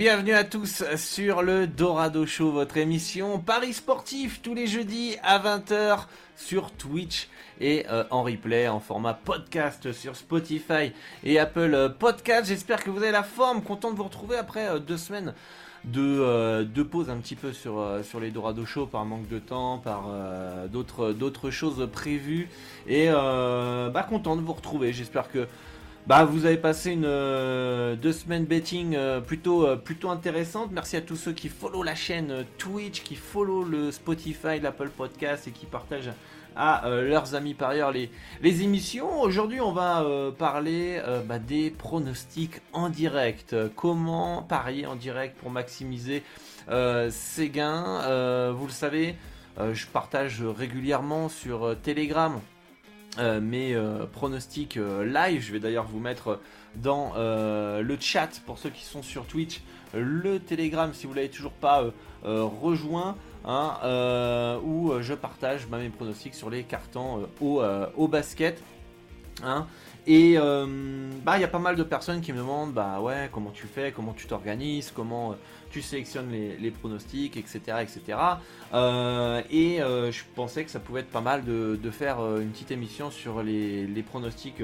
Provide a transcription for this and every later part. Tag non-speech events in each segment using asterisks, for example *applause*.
bienvenue à tous sur le Dorado Show, votre émission Paris sportif tous les jeudis à 20h sur Twitch et euh, en replay en format podcast sur Spotify et Apple euh, Podcast. J'espère que vous avez la forme, content de vous retrouver après euh, deux semaines de, de pause un petit peu sur, sur les Dorado Show par manque de temps, par d'autres d'autres choses prévues et bah content de vous retrouver. J'espère que bah, vous avez passé une euh, deux semaines betting euh, plutôt euh, plutôt intéressante. Merci à tous ceux qui follow la chaîne Twitch, qui follow le Spotify, l'Apple Podcast et qui partagent à leurs amis par ailleurs les, les émissions. Aujourd'hui, on va parler bah, des pronostics en direct. Comment parier en direct pour maximiser ses gains? Vous le savez, je partage régulièrement sur Telegram euh, mes euh, pronostics euh, live. Je vais d'ailleurs vous mettre dans le chat pour ceux qui sont sur Twitch le Telegram si vous l'avez toujours pas rejoint. Hein, où je partage bah, mes pronostics sur les cartons au, basket. Hein. Et bah il y a pas mal de personnes qui me demandent bah ouais comment tu fais, comment tu t'organises, comment tu sélectionnes les, pronostics, etc. etc. et euh, euh, je pensais que ça pouvait être pas mal de, faire euh, une petite émission sur les, pronostics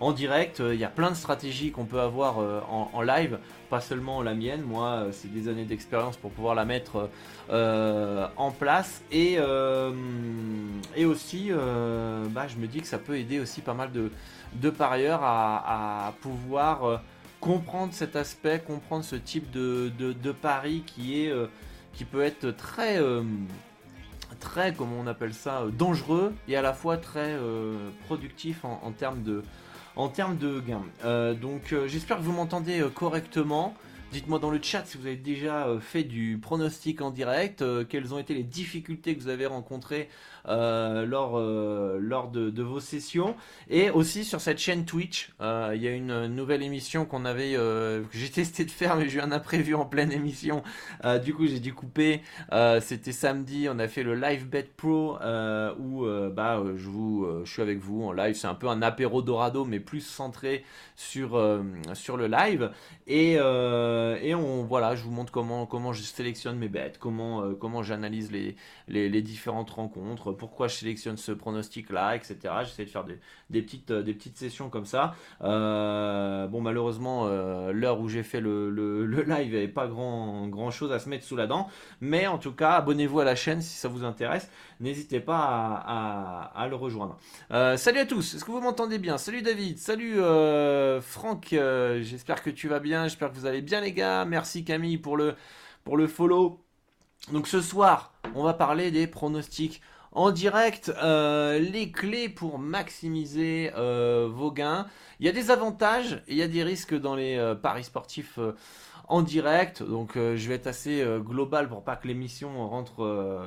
en direct. Il y a plein de stratégies qu'on peut avoir en, live, pas seulement la mienne. Moi, c'est des années d'expérience pour pouvoir la mettre en place. Et, et aussi, bah, je me dis que ça peut aider aussi pas mal de, de parieurs à, à pouvoir comprendre cet aspect, comprendre ce type de, de, pari euh, qui peut être très euh, très comment on appelle ça euh, dangereux et à la fois très productif en, termes de en termes de gains. donc j'espère que vous m'entendez correctement. Dites-moi dans le chat si vous avez déjà fait du pronostic en direct, quelles ont été les difficultés que vous avez rencontrées lors, euh, lors de, vos sessions. Et aussi sur cette chaîne Twitch, euh, il y a une nouvelle émission qu'on avait, que j'ai testé de faire, mais j'ai eu un imprévu en pleine émission. du coup, j'ai dû couper. C'était samedi, on a fait le Live Bet Pro où bah, je, vous, je suis avec vous en live. C'est un peu un apéro dorado, mais plus centré sur, sur le live. Et, et on, voilà, je vous montre comment, comment je sélectionne mes bêtes, comment, comment j'analyse les, les différentes rencontres pourquoi je sélectionne ce pronostic-là, etc. J'essaie de faire des, petites, euh, des petites sessions comme ça. Euh, bon, malheureusement, euh, l'heure où j'ai fait le, *laughs* live, il n'y avait pas grand, grand chose à se mettre sous la dent. Mais en tout cas, abonnez-vous à la chaîne si ça vous intéresse. N'hésitez pas à, le rejoindre. salut à tous, est-ce que vous m'entendez bien? Salut David, salut Franck, j'espère que tu vas bien, j'espère que vous allez bien les gars. Merci Camille pour le, pour le follow. Donc ce soir, on va parler des pronostics en direct euh, les clés pour maximiser euh, vos gains. Il y a des avantages et il y a des risques dans les euh, paris sportifs en direct. Donc je vais être assez global pour pas que l'émission rentre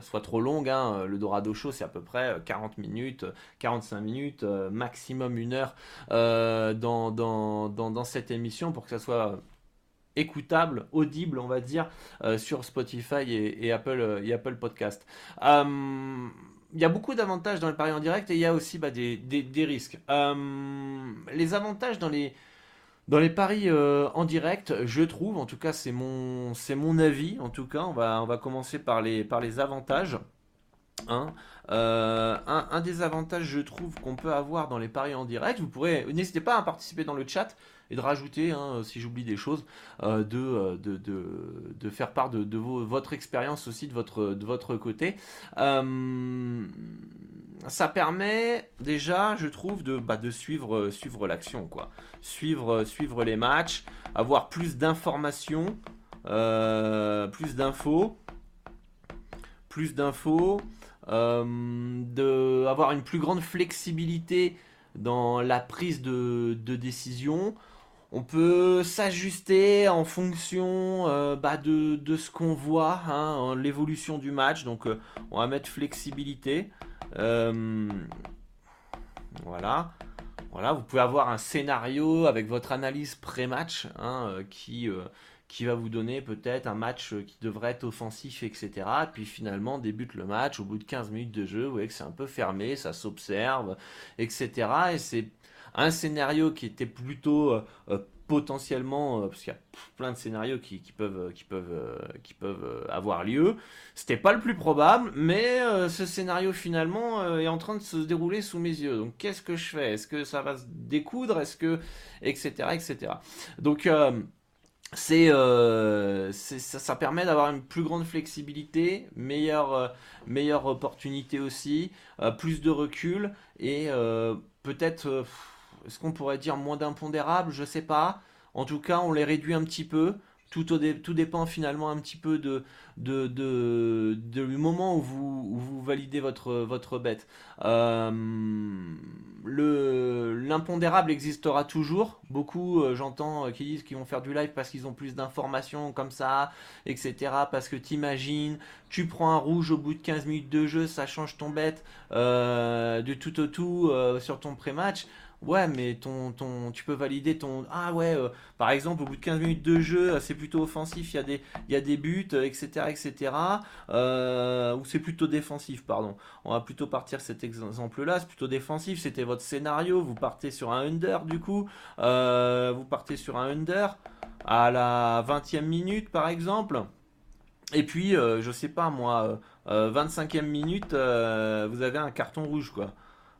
soit trop longue. Hein. Le Dorado Show c'est à peu près 40 minutes, 45 minutes, maximum une heure dans, dans, dans, cette émission pour que ça soit écoutable, audible, on va dire, euh, sur Spotify et, Apple, euh, et Apple Podcast. Euh, il y a beaucoup d'avantages dans le pari en direct et il y a aussi bah, des, risques. les avantages dans les, paris en direct, je trouve, en tout cas c'est mon, avis, en tout cas on va, commencer par les, avantages. Hein. Euh, un, des avantages, je trouve, qu'on peut avoir dans les paris en direct, vous pourrez, n'hésitez pas à participer dans le chat et de rajouter, hein, si j'oublie des choses, euh, de, de, de, faire part de, votre expérience aussi de votre, de votre côté ça permet déjà, je trouve, de, bah, de suivre, euh, suivre l'action, quoi. Suivre, euh, suivre les matchs, avoir plus d'informations, euh, plus d'infos, plus d'infos, euh, avoir une plus grande flexibilité dans la prise de, décision. On peut s'ajuster en fonction bah, de, ce qu'on voit, hein, l'évolution du match. Donc on va mettre flexibilité. Euh, voilà. Voilà, vous pouvez avoir un scénario avec votre analyse pré-match hein, euh, qui, euh, qui va vous donner peut-être un match qui devrait être offensif, etc. puis finalement débute le match au bout de 15 minutes de jeu, vous voyez que c'est un peu fermé, ça s'observe, etc. Et c'est un scénario qui était plutôt potentiellement, euh, parce qu'il y a plein de scénarios qui, peuvent, qui peuvent, euh, qui peuvent euh, avoir lieu. C'était pas le plus probable, mais ce scénario finalement est en train de se dérouler sous mes yeux. Donc qu'est-ce que je fais? Est-ce que ça va se découdre? Est-ce que etc etc. Donc c'est, ça, ça, permet d'avoir une plus grande flexibilité, meilleure, meilleure opportunité aussi, plus de recul et peut-être est-ce qu'on pourrait dire moins d'impondérables? Je sais pas. En tout cas, on les réduit un petit peu. Tout, tout dépend finalement un petit peu de, de, du moment où vous, vous validez votre, votre bête. Euh, l'impondérable existera toujours. Beaucoup, euh, j'entends, euh, qui disent qu'ils vont faire du live parce qu'ils ont plus d'informations comme ça, etc. Parce que t'imagines, tu prends un rouge au bout de 15 minutes de jeu, ça change ton bête du tout au tout sur ton pré-match. Ouais, mais ton, ton, tu peux valider ton. Ah ouais, euh, par exemple, au bout de 15 minutes de jeu, euh, c'est plutôt offensif, il y, a des, buts, etc. Euh, etc. ou c'est plutôt défensif, pardon. On va plutôt partir cet exemple-là, c'est plutôt défensif, c'était votre scénario, vous partez sur un under du coup, vous partez sur un under à la 20e minute par exemple. Et puis, je sais pas moi, 25e minute, vous avez un carton rouge quoi.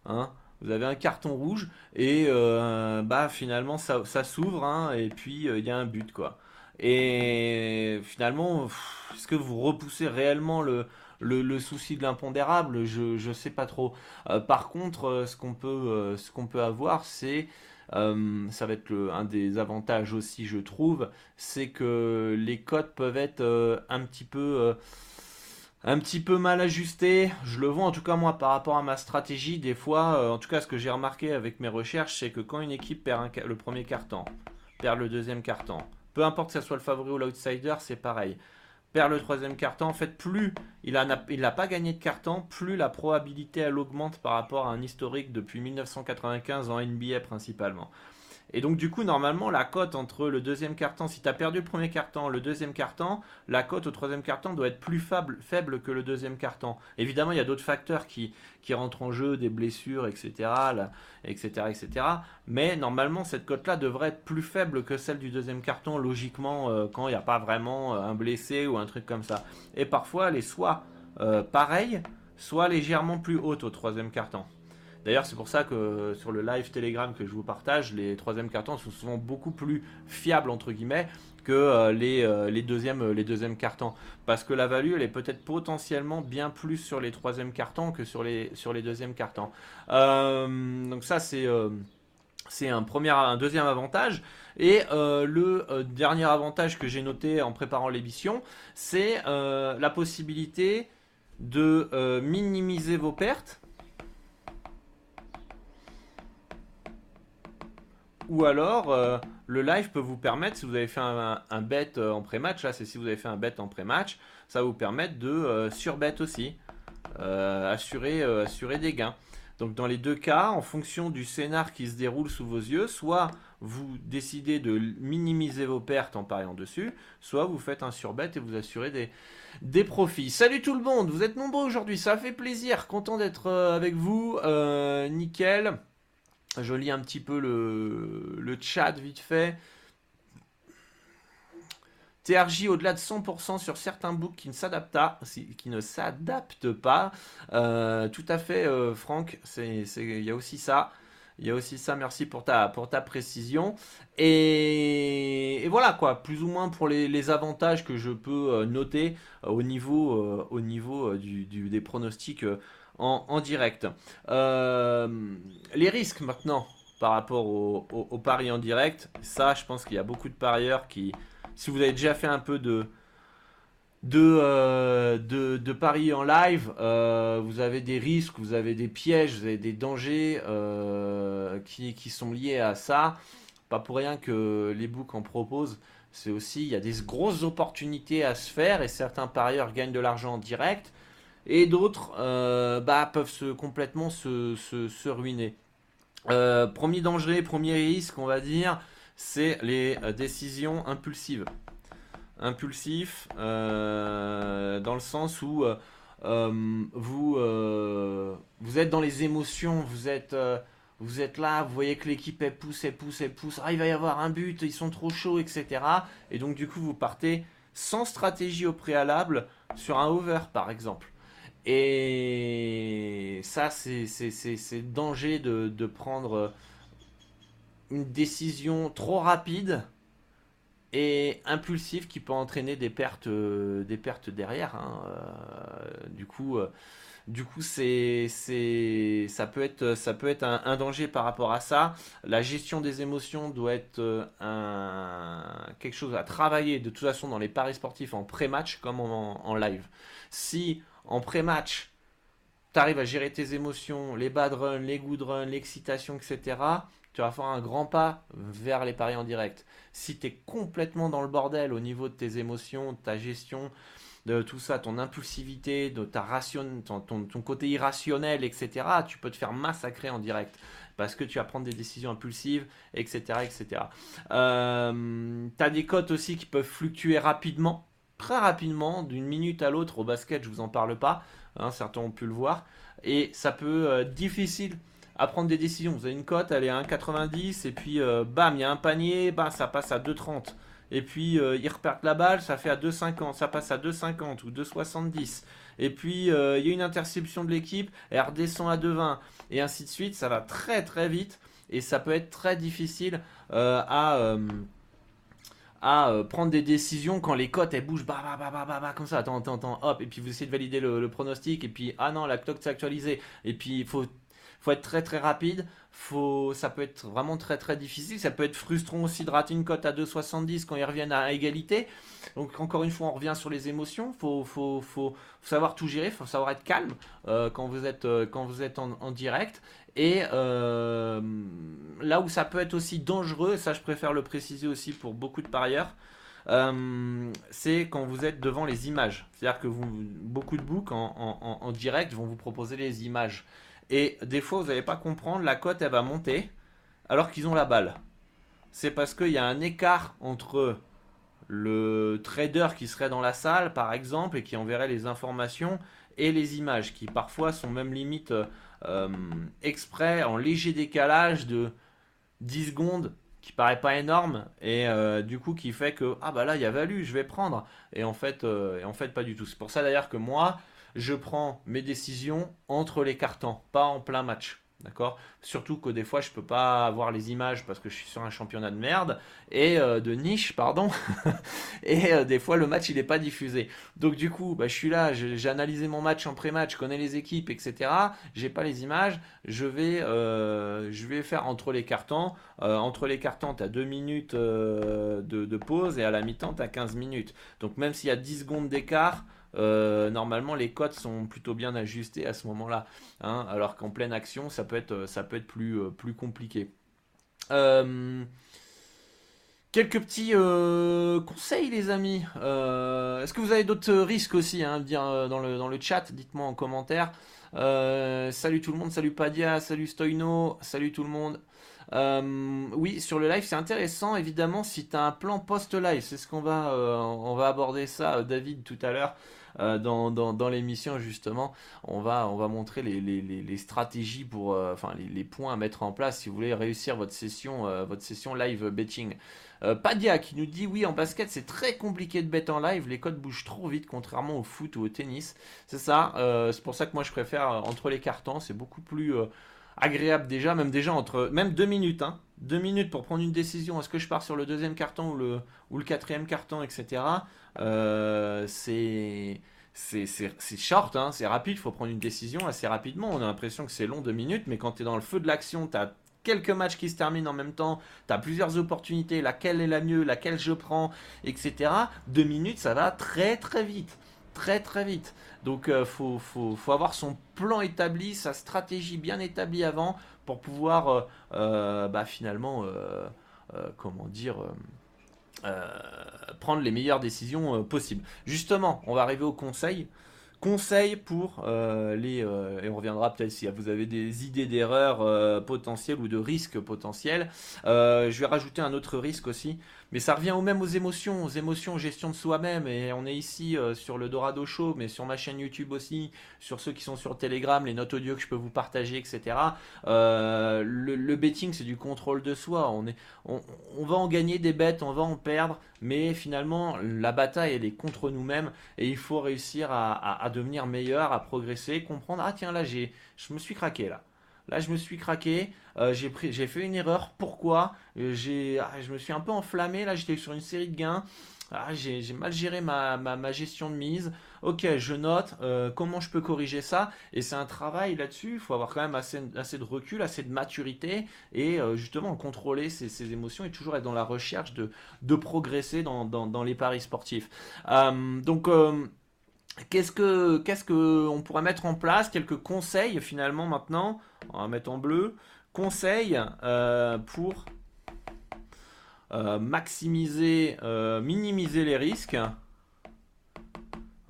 Hein vous avez un carton rouge et euh, bah finalement ça, s'ouvre hein, et puis euh, il y a un but quoi. Et finalement, est-ce que vous repoussez réellement le, le, souci de l'impondérable? Je ne sais pas trop. Euh, par contre, ce qu'on peut, ce qu'on peut avoir, c'est ça va être un des avantages aussi, je trouve, c'est que les codes peuvent être un petit peu un petit peu mal ajusté. Je le vois en tout cas moi par rapport à ma stratégie. Des fois, euh, en tout cas ce que j'ai remarqué avec mes recherches, c'est que quand une équipe perd le premier carton, perd le deuxième carton, peu importe que ce soit le favori ou l'outsider, c'est pareil. Perd le troisième carton, en fait plus il n'a pas gagné de carton, plus la probabilité elle augmente par rapport à un historique depuis 1995 en NBA principalement. Et donc du coup, normalement, la cote entre le deuxième carton, si tu as perdu le premier carton, le deuxième carton, la cote au troisième carton doit être plus faible, que le deuxième carton. Évidemment, il y a d'autres facteurs qui, rentrent en jeu, des blessures, etc., etc., etc. Mais normalement, cette cote-là devrait être plus faible que celle du deuxième carton, logiquement, euh, quand il n'y a pas vraiment euh, un blessé ou un truc comme ça. Et parfois, elle est soit euh, pareille, soit légèrement plus haute au troisième carton. D'ailleurs, c'est pour ça que sur le live Telegram que je vous partage, les troisièmes cartons sont souvent beaucoup plus fiables entre guillemets que euh, les, euh, les, deuxièmes, euh, les deuxièmes cartons. Parce que la value, elle est peut-être potentiellement bien plus sur les troisièmes cartons que sur les, sur les deuxièmes cartons. donc ça, c'est c'est un, premier, un deuxième avantage. Et le dernier avantage que j'ai noté en préparant l'émission, c'est la possibilité de minimiser vos pertes Ou alors, euh, le live peut vous permettre, si vous avez fait un, bet euh, en pré-match, là c'est si vous avez fait un bet en pré-match, ça va vous permettre de euh, surbet aussi, assurer, assurer des gains. Donc dans les deux cas, en fonction du scénar qui se déroule sous vos yeux, soit vous décidez de minimiser vos pertes en pariant dessus, soit vous faites un surbet et vous assurez des, des profits. Salut tout le monde, vous êtes nombreux aujourd'hui, ça fait plaisir, content d'être avec vous, nickel. Je lis un petit peu le, chat vite fait. TRJ au-delà de 100% sur certains books qui ne s'adaptent pas. Euh, tout à fait, euh, Franck. Il y a aussi ça. Il y a aussi ça. Merci pour ta, précision. Et, voilà quoi, plus ou moins pour les, avantages que je peux euh, noter au niveau, des pronostics en, direct. les risques maintenant par rapport au, au paris en direct. Ça, je pense qu'il y a beaucoup de parieurs qui si vous avez déjà fait un peu de, de, euh, de, paris en live, euh, vous avez des risques, vous avez des pièges, vous avez des dangers euh, qui, qui, sont liés à ça. Pas pour rien que les books en proposent. C'est aussi, il y a des grosses opportunités à se faire et certains parieurs gagnent de l'argent en direct et d'autres bah, peuvent se, complètement se, ruiner. premier danger, premier risque, on va dire, c'est les euh, décisions impulsives. Impulsif euh, dans le sens où euh, vous, vous êtes dans les émotions, vous êtes, vous êtes là, vous voyez que l'équipe pousse, elle pousse, elle pousse, ah, il va y avoir un but, ils sont trop chauds, etc. Et donc du coup vous partez sans stratégie au préalable sur un over par exemple. Et ça c'est danger de, de prendre une décision trop rapide et impulsive qui peut entraîner des pertes, euh, des pertes derrière. Hein. Euh, du coup, euh, du coup, ça peut être, ça peut être un, danger par rapport à ça. La gestion des émotions doit être un, quelque chose à travailler de toute façon dans les paris sportifs en pré-match comme en, en live. Si en pré-match tu arrives à gérer tes émotions, les bad runs, les good runs, l'excitation, etc tu vas faire un grand pas vers les paris en direct. Si tu es complètement dans le bordel au niveau de tes émotions, de ta gestion, de tout ça, ton impulsivité, de ta ration, ton, ton, côté irrationnel, etc., tu peux te faire massacrer en direct parce que tu vas prendre des décisions impulsives, etc. etc. Euh, tu as des cotes aussi qui peuvent fluctuer rapidement, très rapidement, d'une minute à l'autre. Au basket, je vous en parle pas, hein, certains ont pu le voir, et ça peut être euh, difficile à prendre des décisions. Vous avez une cote, elle est à 1,90 et puis euh, bam, il y a un panier, bam, ça passe à 2,30. Et puis euh, ils repartent la balle, ça fait à 2,50, ça passe à 2,50 ou 2,70. Et puis euh, il y a une interception de l'équipe, elle redescend à 2,20 et ainsi de suite. Ça va très très vite et ça peut être très difficile à à prendre des décisions quand les cotes elles bougent bah, bah, bah, bah, bah, comme ça attends attends attends hop et puis vous essayez de valider le, pronostic et puis ah non la cote s'est actualisée et puis il faut faut être très très rapide. Faut, ça peut être vraiment très très difficile. Ça peut être frustrant aussi de rater une cote à 2,70 quand ils reviennent à égalité. Donc encore une fois, on revient sur les émotions. Faut, faut, faut, savoir tout gérer. Faut savoir être calme euh, quand vous êtes euh, quand vous êtes en, direct. Et euh, là où ça peut être aussi dangereux, ça je préfère le préciser aussi pour beaucoup de parieurs. c'est quand vous êtes devant les images. C'est-à-dire que beaucoup de books en, direct vont vous proposer les images. Et des fois, vous n'allez pas comprendre, la cote, elle va monter alors qu'ils ont la balle. C'est parce qu'il y a un écart entre le trader qui serait dans la salle, par exemple, et qui enverrait les informations, et les images, qui parfois sont même limite euh, exprès en léger décalage de 10 secondes, qui paraît pas énorme, et euh, du coup qui fait que, ah bah là, il y a valu, je vais prendre. Et en fait, euh, et en fait pas du tout. C'est pour ça d'ailleurs que moi, je prends mes décisions entre les cartons, pas en plein match. D'accord? Surtout que des fois, je peux pas avoir les images parce que je suis sur un championnat de merde et euh, de niche, pardon. *laughs* et euh, des fois, le match, il n'est pas diffusé. Donc, du coup, bah, je suis là, j'ai analysé mon match en pré-match, je connais les équipes, etc. J'ai pas les images. Je vais, euh, je vais faire entre les cartons. entre les cartons, tu as 2 minutes de, de, pause et à la mi-temps, tu as 15 minutes. Donc, même s'il y a 10 secondes d'écart, euh, normalement les cotes sont plutôt bien ajustées à ce moment-là. Hein, alors qu'en pleine action, ça peut être, ça peut être plus, euh, plus compliqué. Euh, quelques petits conseils, les amis. Est-ce que vous avez d'autres risques aussi hein, dire dans le, dans le chat? Dites-moi en commentaire. salut tout le monde, salut Padia, salut Stoino, salut tout le monde. oui, sur le live, c'est intéressant, évidemment, si tu as un plan post-live, c'est ce qu'on va, va aborder ça, David, tout à l'heure. Dans, dans, l'émission justement. On va, on va montrer les, stratégies pour, enfin les, points à mettre en place si vous voulez réussir votre session, votre session live betting. Padia qui nous dit oui en basket c'est très compliqué de bet en live, les codes bougent trop vite contrairement au foot ou au tennis. C'est ça, c'est pour ça que moi je préfère entre les cartons, c'est beaucoup plus agréable déjà, même déjà entre même deux minutes, hein, deux minutes pour prendre une décision. Est-ce que je pars sur le deuxième carton ou le ou le quatrième carton, etc. Euh, c'est c'est short, hein, c'est rapide, il faut prendre une décision assez rapidement. On a l'impression que c'est long deux minutes, mais quand tu es dans le feu de l'action, tu as quelques matchs qui se terminent en même temps, tu as plusieurs opportunités, laquelle est la mieux, laquelle je prends, etc. Deux minutes, ça va très très vite très très vite. Donc il euh, faut, faut, faut, avoir son plan établi, sa stratégie bien établie avant pour pouvoir euh, euh, bah, finalement, comment dire, prendre les meilleures décisions possibles. Justement, on va arriver au conseil. Conseil pour les... et on reviendra peut-être si vous avez des idées d'erreurs potentielles ou de risques potentiels. je vais rajouter un autre risque aussi. Mais ça revient au même aux émotions, aux émotions, gestion de soi-même. Et on est ici euh, sur le Dorado Show, mais sur ma chaîne YouTube aussi, sur ceux qui sont sur Telegram, les notes audio que je peux vous partager, etc. Euh, le, betting, c'est du contrôle de soi. On, est, on, va en gagner des bêtes, on va en perdre, mais finalement, la bataille, elle est contre nous-mêmes. Et il faut réussir à, à devenir meilleur, à progresser, comprendre, ah tiens, là, j'ai, je me suis craqué là. Là, je me suis craqué. Euh, j'ai, fait une erreur. Pourquoi? Euh, j'ai, ah, Je me suis un peu enflammé. Là, j'étais sur une série de gains. Ah, j'ai, mal géré ma, ma, gestion de mise. Ok, je note euh, comment je peux corriger ça? Et c'est un travail là-dessus. Il faut avoir quand même assez, assez, de recul, assez de maturité et justement contrôler ses, émotions et toujours être dans la recherche de, de progresser dans, dans, dans les paris sportifs. donc Qu'est-ce que qu'est-ce que on pourrait mettre en place Quelques conseils finalement maintenant? On va mettre en bleu. Conseils euh, pour euh, maximiser, euh, minimiser les risques.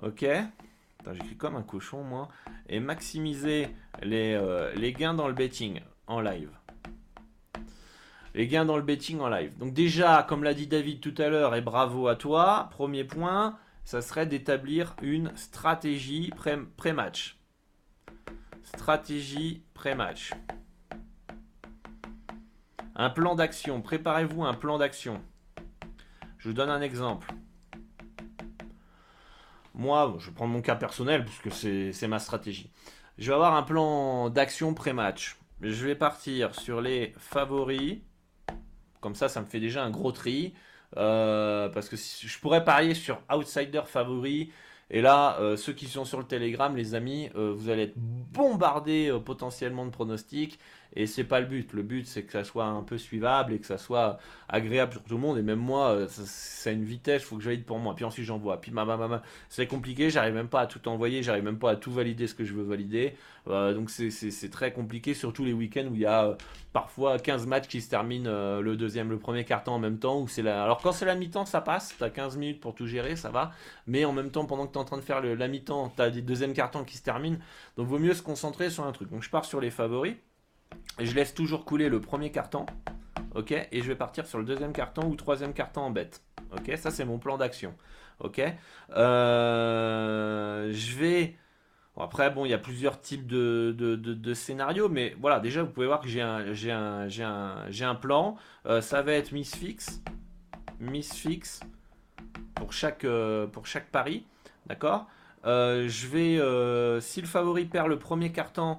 Ok. J'écris comme un cochon moi. Et maximiser les, les gains dans le betting en live. Les gains dans le betting en live. Donc déjà, comme l'a dit David tout à l'heure, et bravo à toi. Premier point ça serait d'établir une stratégie pré-match. stratégie pré-match. Un plan d'action. Préparez-vous un plan d'action. Je vous donne un exemple. Moi, je vais prendre mon cas personnel puisque c'est ma stratégie. Je vais avoir un plan d'action pré-match. Je vais partir sur les favoris. Comme ça, ça me fait déjà un gros tri. Euh, parce que je pourrais parier sur outsider favori. Et là, euh, ceux qui sont sur le Telegram, les amis, euh, vous allez être bombardés potentiellement de pronostics. Et c'est pas le but. Le but, c'est que ça soit un peu suivable et que ça soit agréable pour tout le monde. Et même moi, ça, a une vitesse, il faut que je valide pour moi. Puis ensuite, j'envoie. Puis ma, ma, c'est compliqué, j'arrive même pas à tout envoyer, j'arrive même pas à tout valider ce que je veux valider. Euh, donc c'est très compliqué, surtout les week-ends où il y a euh, parfois 15 matchs qui se terminent euh, le deuxième, le premier carton en même temps. Alors quand c'est la mi-temps, ça passe, tu as 15 minutes pour tout gérer, ça va. Mais en même temps, pendant que tu es en train de faire la mi-temps, tu as des deuxièmes cartons qui se terminent. Donc vaut mieux se concentrer sur un truc. Donc je pars sur les favoris. Je laisse toujours couler le premier carton. Ok, et je vais partir sur le deuxième carton ou troisième carton en bête. Ok, ça c'est mon plan d'action. Ok, je vais après, bon, il y a plusieurs types de, scénarios, mais voilà, déjà, vous pouvez voir que j'ai un, plan. Euh, ça va être Miss Fix. Miss Fix pour chaque, euh, pour chaque pari. D'accord euh, Je vais, si le favori perd le premier carton,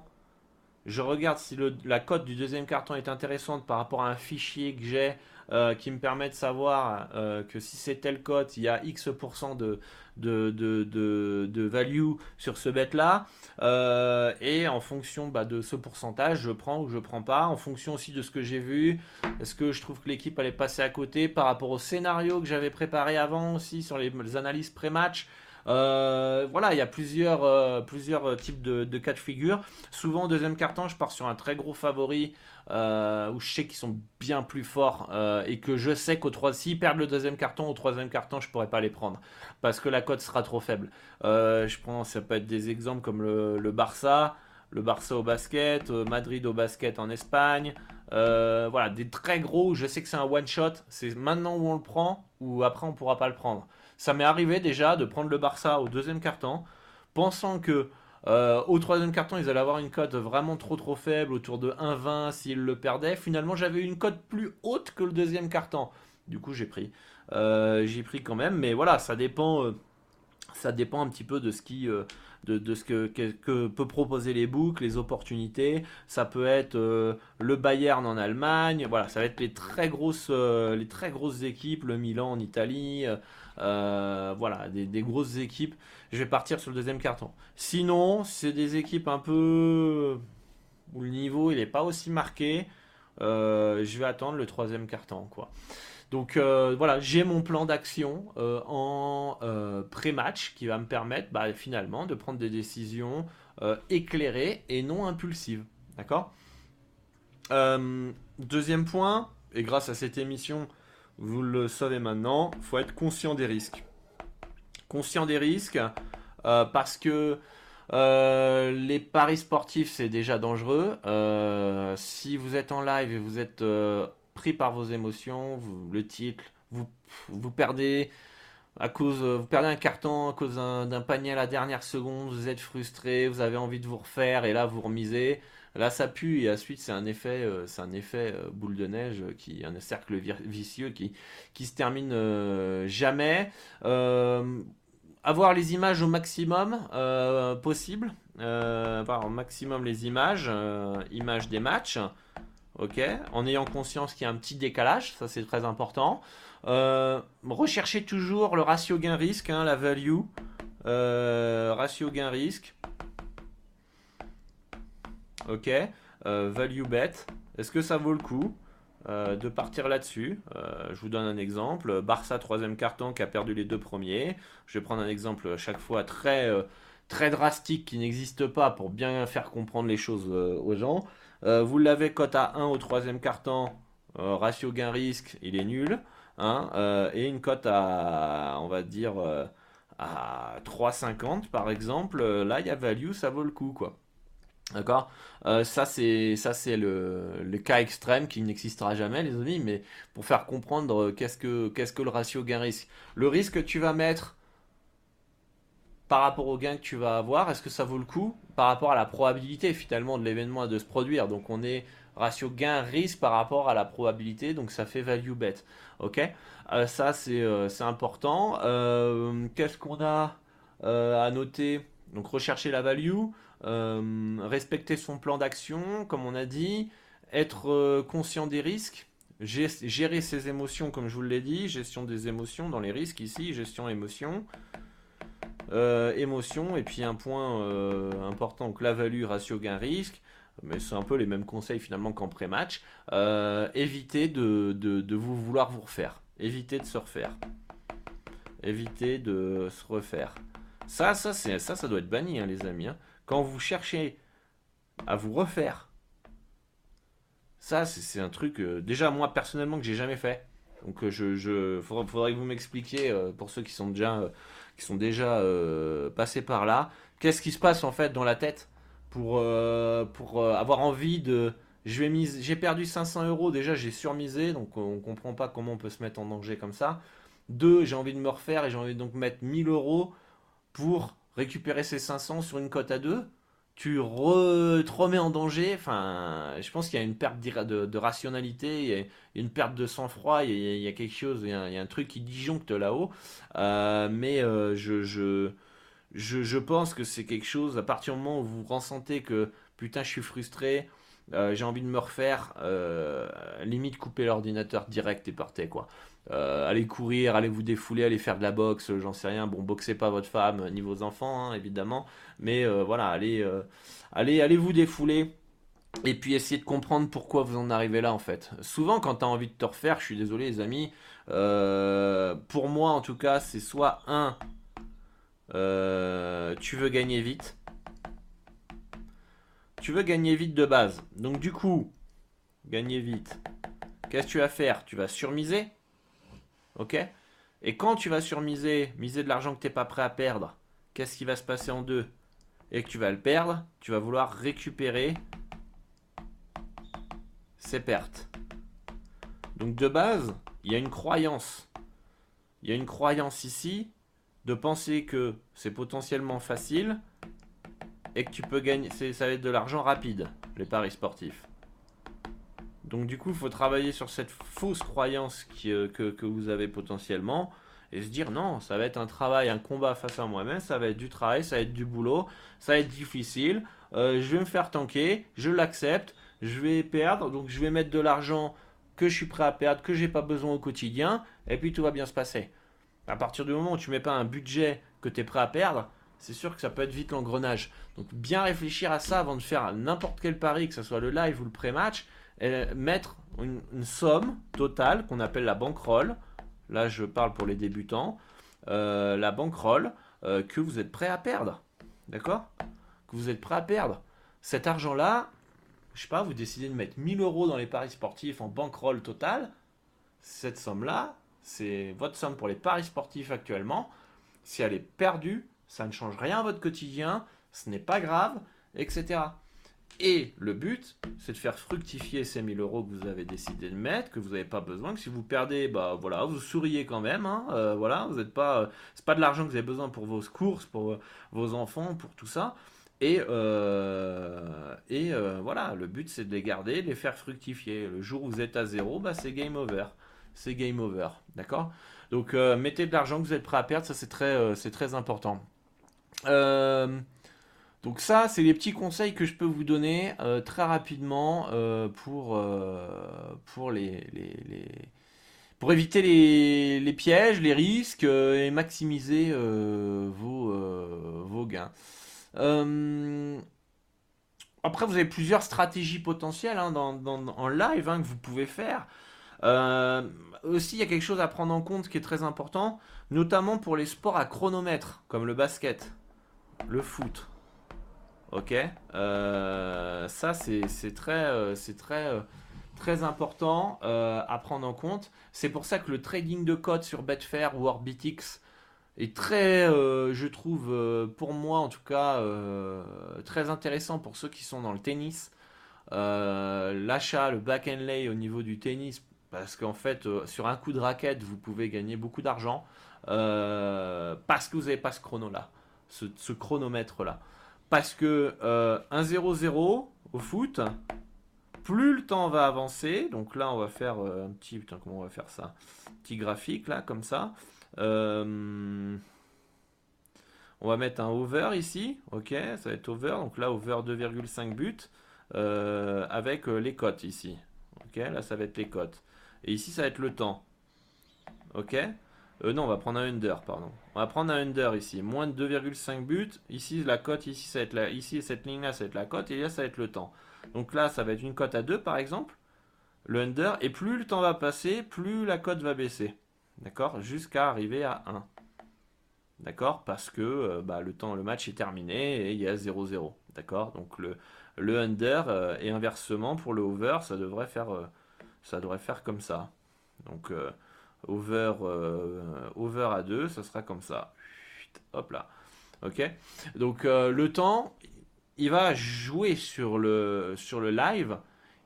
je regarde si la cote du deuxième carton est intéressante par rapport à un fichier que j'ai euh, qui me permet de savoir euh, que si c'est telle cote, il y a X% de, value sur ce bet là. Euh, et en fonction bah, de ce pourcentage, je prends ou je prends pas. En fonction aussi de ce que j'ai vu. Est-ce que je trouve que l'équipe allait passer à côté par rapport au scénario que j'avais préparé avant aussi sur les, analyses pré-match voilà, il y a plusieurs, plusieurs types de, cas de figure. Souvent, deuxième carton, je pars sur un très gros favori euh, où je sais qu'ils sont bien plus forts euh, et que je sais qu'au 3 s'ils perdent le deuxième carton, au troisième carton, je pourrais pas les prendre parce que la cote sera trop faible. Euh, je prends, ça peut être des exemples comme le, Barça, le Barça au basket, Madrid au basket en Espagne. voilà, des très gros. Je sais que c'est un one shot. C'est maintenant où on le prend ou après on pourra pas le prendre. Ça m'est arrivé déjà de prendre le Barça au deuxième quart-temps, pensant que euh, au troisième carton, ils allaient avoir une cote vraiment trop trop faible, autour de 1,20 s'ils le perdaient. Finalement, j'avais une cote plus haute que le deuxième carton. Du coup, j'ai pris. Euh, j'ai pris quand même, mais voilà, ça dépend. Euh, ça dépend un petit peu de ce qui. De, ce que, que, peut proposer les books, les opportunités. Ça peut être le Bayern en Allemagne. Voilà, ça va être les très grosses, les très grosses équipes, le Milan en Italie. Voilà, des, grosses équipes je vais partir sur le deuxième carton. Sinon, c'est des équipes un peu où le niveau il n'est pas aussi marqué. Euh, je vais attendre le troisième carton, quoi. Donc euh, voilà, j'ai mon plan d'action euh, en pré-match qui va me permettre bah, finalement de prendre des décisions éclairées et non impulsives. D'accord? Deuxième point, et grâce à cette émission, vous le savez maintenant, il faut être conscient des risques conscient des risques euh, parce que euh, les paris sportifs c'est déjà dangereux. Euh, si vous êtes en live et vous êtes pris par vos émotions, le titre, vous, vous perdez à cause, vous perdez un carton à cause d'un panier à la dernière seconde, vous êtes frustré, vous avez envie de vous refaire et là vous remisez. Là, ça pue et ensuite c'est un effet, euh, c'est un effet euh, boule de neige qui, un cercle vicieux qui, qui se termine euh, jamais. avoir les images au maximum possible, au maximum les images, images des matchs. Ok, en ayant conscience qu'il y a un petit décalage, ça c'est très important. recherchez toujours le ratio gain-risque, hein, la value, ratio gain-risque. Ok. Euh, value bet. Est-ce que ça vaut le coup euh, de partir là-dessus? Euh, Je vous donne un exemple. Barça, troisième carton, qui a perdu les deux premiers. Je vais prendre un exemple chaque fois très, très drastique qui n'existe pas pour bien faire comprendre les choses aux gens. vous l'avez cote à 1 au troisième carton. ratio gain-risque, il est nul. Hein, et une cote à, on va dire, à 3,50 par exemple. Là, il y a value, ça vaut le coup. quoi. D'accord? Euh, Ça, c'est le, cas extrême qui n'existera jamais, les amis, mais pour faire comprendre euh, qu'est-ce que, le ratio gain-risque? Le risque que tu vas mettre par rapport au gain que tu vas avoir, est-ce que ça vaut le coup? Par rapport à la probabilité finalement de l'événement de se produire Donc on est ratio gain-risque par rapport à la probabilité, donc ça fait value bet. Ok? Euh, Ça c'est important. qu'est-ce qu'on a à noter? Donc rechercher la value. Euh, respecter son plan d'action, comme on a dit, être euh, conscient des risques, gérer ses émotions, comme je vous l'ai dit, gestion des émotions dans les risques ici, gestion émotion. Euh, émotion, et puis un point important, donc la value, ratio gain-risque, mais c'est un peu les mêmes conseils finalement qu'en pré-match. évitez de, vous vouloir vous refaire. Évitez de se refaire. Évitez de se refaire. Ça, ça, ça, ça doit être banni, hein, les amis. Hein quand vous cherchez à vous refaire, ça c'est un truc, euh, déjà moi personnellement que j'ai jamais fait. Donc euh, je, je faudrait, que vous m'expliquiez euh, pour ceux qui sont déjà, qui sont déjà passés par là, qu'est-ce qui se passe en fait dans la tête pour, pour avoir envie de j'ai perdu 500 euros, déjà j'ai surmisé, donc on comprend pas comment on peut se mettre en danger comme ça. Deux, j'ai envie de me refaire et j'ai envie de donc mettre 1000 euros pour récupérer ces 500 sur une cote à 2, tu te remets en danger. Je pense qu'il y a une perte de, rationalité, il une perte de sang-froid, il, y a quelque chose, il y a, un truc qui disjoncte là-haut. Euh, mais euh, je, pense que c'est quelque chose, à partir du moment où vous ressentez que putain, je suis frustré, euh, j'ai envie de me refaire, limite couper l'ordinateur direct et partez quoi. Euh, allez courir, allez vous défouler, allez faire de la boxe, j'en sais rien. Bon, boxez pas votre femme ni vos enfants, hein, évidemment. Mais euh, voilà, allez, euh, allez, allez vous défouler. Et puis essayez de comprendre pourquoi vous en arrivez là en fait. Souvent quand tu as envie de te refaire, je suis désolé les amis, pour moi en tout cas c'est soit un, tu veux gagner vite. Tu veux gagner vite de base. Donc du coup, gagner vite. Qu'est-ce que tu vas faire? Tu vas surmiser? Ok? Et quand tu vas surmiser, miser de l'argent que tu n'es pas prêt à perdre, qu'est-ce qui va se passer en deux? Et que tu vas le perdre, tu vas vouloir récupérer ces pertes. Donc de base, il y a une croyance. il y a une croyance ici de penser que c'est potentiellement facile et que tu peux gagner, ça va être de l'argent rapide, les paris sportifs. Donc du coup, il faut travailler sur cette fausse croyance euh, que, vous avez potentiellement et se dire non, ça va être un travail, un combat face à moi-même, ça va être du travail, ça va être du boulot, ça va être difficile, euh, je vais me faire tanker, je l'accepte, je vais perdre, donc je vais mettre de l'argent que je suis prêt à perdre, que j'ai pas besoin au quotidien, et puis tout va bien se passer. À partir du moment où tu mets pas un budget que tu es prêt à perdre, c'est sûr que ça peut être vite l'engrenage. Donc bien réfléchir à ça avant de faire n'importe quel pari, que ce soit le live ou le pré-match, mettre une, somme totale qu'on appelle la bankroll. Là, je parle pour les débutants. Euh, la bankroll euh, que vous êtes prêt à perdre. D'accord? Que vous êtes prêt à perdre. Cet argent-là, je sais pas, vous décidez de mettre 1000 euros dans les paris sportifs en bankroll total. Cette somme-là, c'est votre somme pour les paris sportifs actuellement. Si elle est perdue, ça ne change rien à votre quotidien, ce n'est pas grave, etc. Et le but, c'est de faire fructifier ces 1000 euros que vous avez décidé de mettre, que vous n'avez pas besoin, que si vous perdez, bah voilà, vous souriez quand même, hein, euh, voilà, vous n'êtes pas, euh, c'est pas de l'argent que vous avez besoin pour vos courses, pour euh, vos enfants, pour tout ça. Et, et voilà, le but c'est de les garder, de les faire fructifier. Le jour où vous êtes à zéro, bah, c'est game over. C'est game over, d'accord? Donc mettez de l'argent que vous êtes prêt à perdre, ça c'est très, important. Euh, donc ça, c'est les petits conseils que je peux vous donner euh, très rapidement euh, pour, euh, pour, éviter les, pièges, les risques et maximiser vos, vos gains. après, vous avez plusieurs stratégies potentielles hein, en live hein, que vous pouvez faire. aussi, il y a quelque chose à prendre en compte qui est très important, notamment pour les sports à chronomètre, comme le basket, le foot, Ok euh, Ça, c'est très, euh, euh, très important à prendre en compte. C'est pour ça que le trading de codes sur Betfair ou Orbitix est très, je trouve, pour moi en tout cas, très intéressant pour ceux qui sont dans le tennis. L'achat, le back and lay au niveau du tennis, parce qu'en fait, sur un coup de raquette, vous pouvez gagner beaucoup d'argent parce que vous n'avez pas ce chrono-là, ce chronomètre-là. Parce que 1-0-0 euh, au foot, plus le temps va avancer, donc là on va faire euh, un petit, putain comment on va faire ça, petit graphique là comme ça. Euh, on va mettre un over ici, ok, ça va être over, donc là over 2,5 buts avec les cotes ici, ok, là ça va être les cotes. Et ici ça va être le temps, ok. Euh, non, on va prendre un under, pardon. On va prendre un under ici. Moins de 2,5 buts. Ici, la cote, ici, ça va être la, ici, cette ligne-là, ça va être la cote. Et là, ça va être le temps. Donc là, ça va être une cote à 2, par exemple. Le under. Et plus le temps va passer, plus la cote va baisser. D'accord? Jusqu'à arriver à 1. D'accord? Parce que euh, bah, le temps, le match est terminé et il y a 0-0. D'accord? Donc le, le under euh, et inversement pour le over, ça devrait faire, ça devrait faire comme ça. Donc over, euh, over à 2, ça sera comme ça. Hop là. Ok Donc euh, le temps, il va jouer sur le, sur le live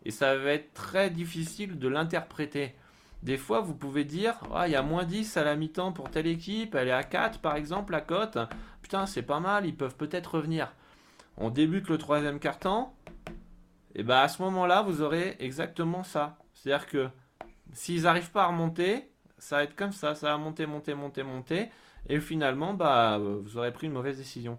et ça va être très difficile de l'interpréter. Des fois, vous pouvez dire, ah, il y a moins 10 à la mi-temps pour telle équipe, elle est à 4 par exemple, la cote. Putain, c'est pas mal, ils peuvent peut-être revenir. On débute le troisième quart-temps, et bah à ce moment-là, vous aurez exactement ça. C'est-à-dire que s'ils n'arrivent pas à remonter, ça va être comme ça, ça va monter, monter, monter, monter, et finalement, bah, vous aurez pris une mauvaise décision.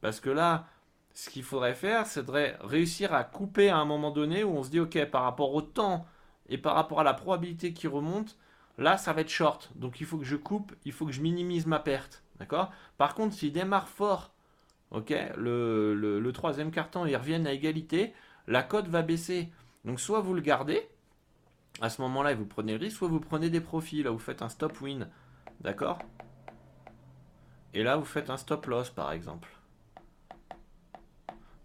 Parce que là, ce qu'il faudrait faire, c'est de réussir à couper à un moment donné où on se dit, ok, par rapport au temps et par rapport à la probabilité qui remonte, là, ça va être short. Donc il faut que je coupe, il faut que je minimise ma perte. D'accord? Par contre, s'il démarre fort, ok, le, le troisième carton, ils reviennent à égalité, la cote va baisser. Donc soit vous le gardez, à ce moment-là, vous prenez le risque, soit vous prenez des profits, là vous faites un stop win, d'accord? Et là vous faites un stop loss par exemple.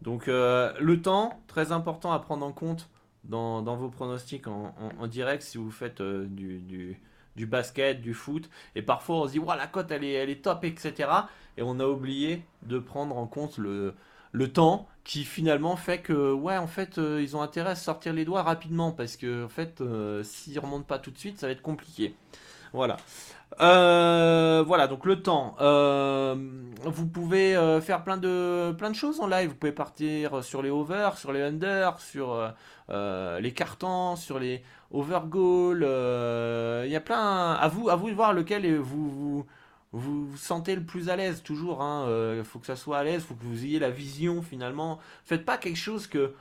Donc euh, le temps, très important à prendre en compte dans, vos pronostics en, direct si vous faites euh, du, basket, du foot. Et parfois on se dit, ouais, la cote elle est, elle est top, etc. Et on a oublié de prendre en compte le, le temps qui finalement fait que ouais en fait euh, ils ont intérêt à sortir les doigts rapidement parce que en fait euh, s'ils remontent pas tout de suite ça va être compliqué Voilà. Euh, voilà, donc le temps. Euh, vous pouvez faire plein de, plein de choses en live. Vous pouvez partir sur les over, sur les under, sur les cartons, sur les over goal. Il y a plein. À vous, à vous de voir lequel vous vous, vous, sentez le plus à l'aise. Toujours, il faut que ça soit à l'aise. Il faut que vous ayez la vision finalement. Faites pas quelque chose que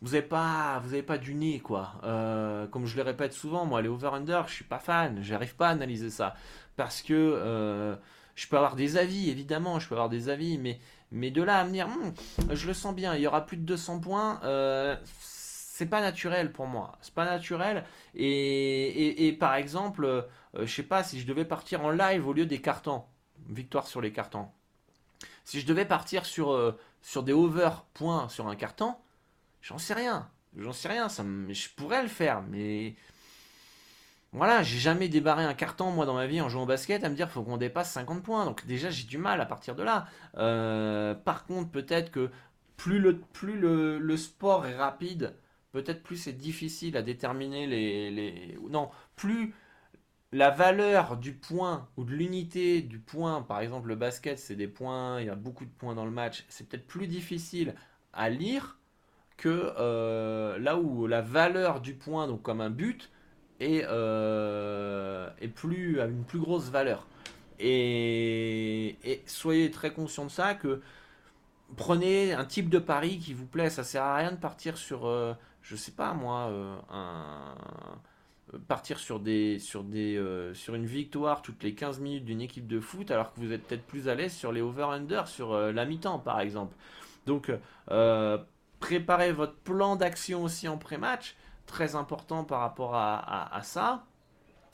vous n'avez pas, vous avez pas du nez, quoi. Euh, comme je le répète souvent, moi, les over-under, je suis pas fan. J'arrive pas à analyser ça. Parce que euh, je peux avoir des avis, évidemment, je peux avoir des avis, mais, mais de là à venir, hmm, je le sens bien, il y aura plus de 200 points. Euh, c'est pas naturel pour moi. C'est pas naturel. Et, et, par exemple, euh, je sais pas si je devais partir en live au lieu des cartons. Victoire sur les cartons. Si je devais partir sur, sur des over points sur un carton, J'en sais rien. J'en sais rien. Ça Je pourrais le faire, mais. Voilà, j'ai jamais débarré un carton, moi, dans ma vie, en jouant au basket, à me dire faut qu'on dépasse 50 points. Donc, déjà, j'ai du mal à partir de là. Euh, par contre, peut-être que plus le, plus le, sport est rapide, peut-être plus c'est difficile à déterminer les, les. Non, plus la valeur du point ou de l'unité du point, par exemple le basket c'est des points, il y a beaucoup de points dans le match, c'est peut-être plus difficile à lire que euh, là où la valeur du point, donc comme un but, est, euh, plus, a une plus grosse valeur. Et, soyez très conscient de ça, que prenez un type de pari qui vous plaît. Ça sert à rien de partir sur, euh, je sais pas moi, un, partir sur, des, sur, des, sur une victoire toutes les 15 minutes d'une équipe de foot, alors que vous êtes peut-être plus à l'aise sur les over-under, sur la mi-temps par exemple. Donc, préparez votre plan d'action aussi en pré-match, très important par rapport à, ça.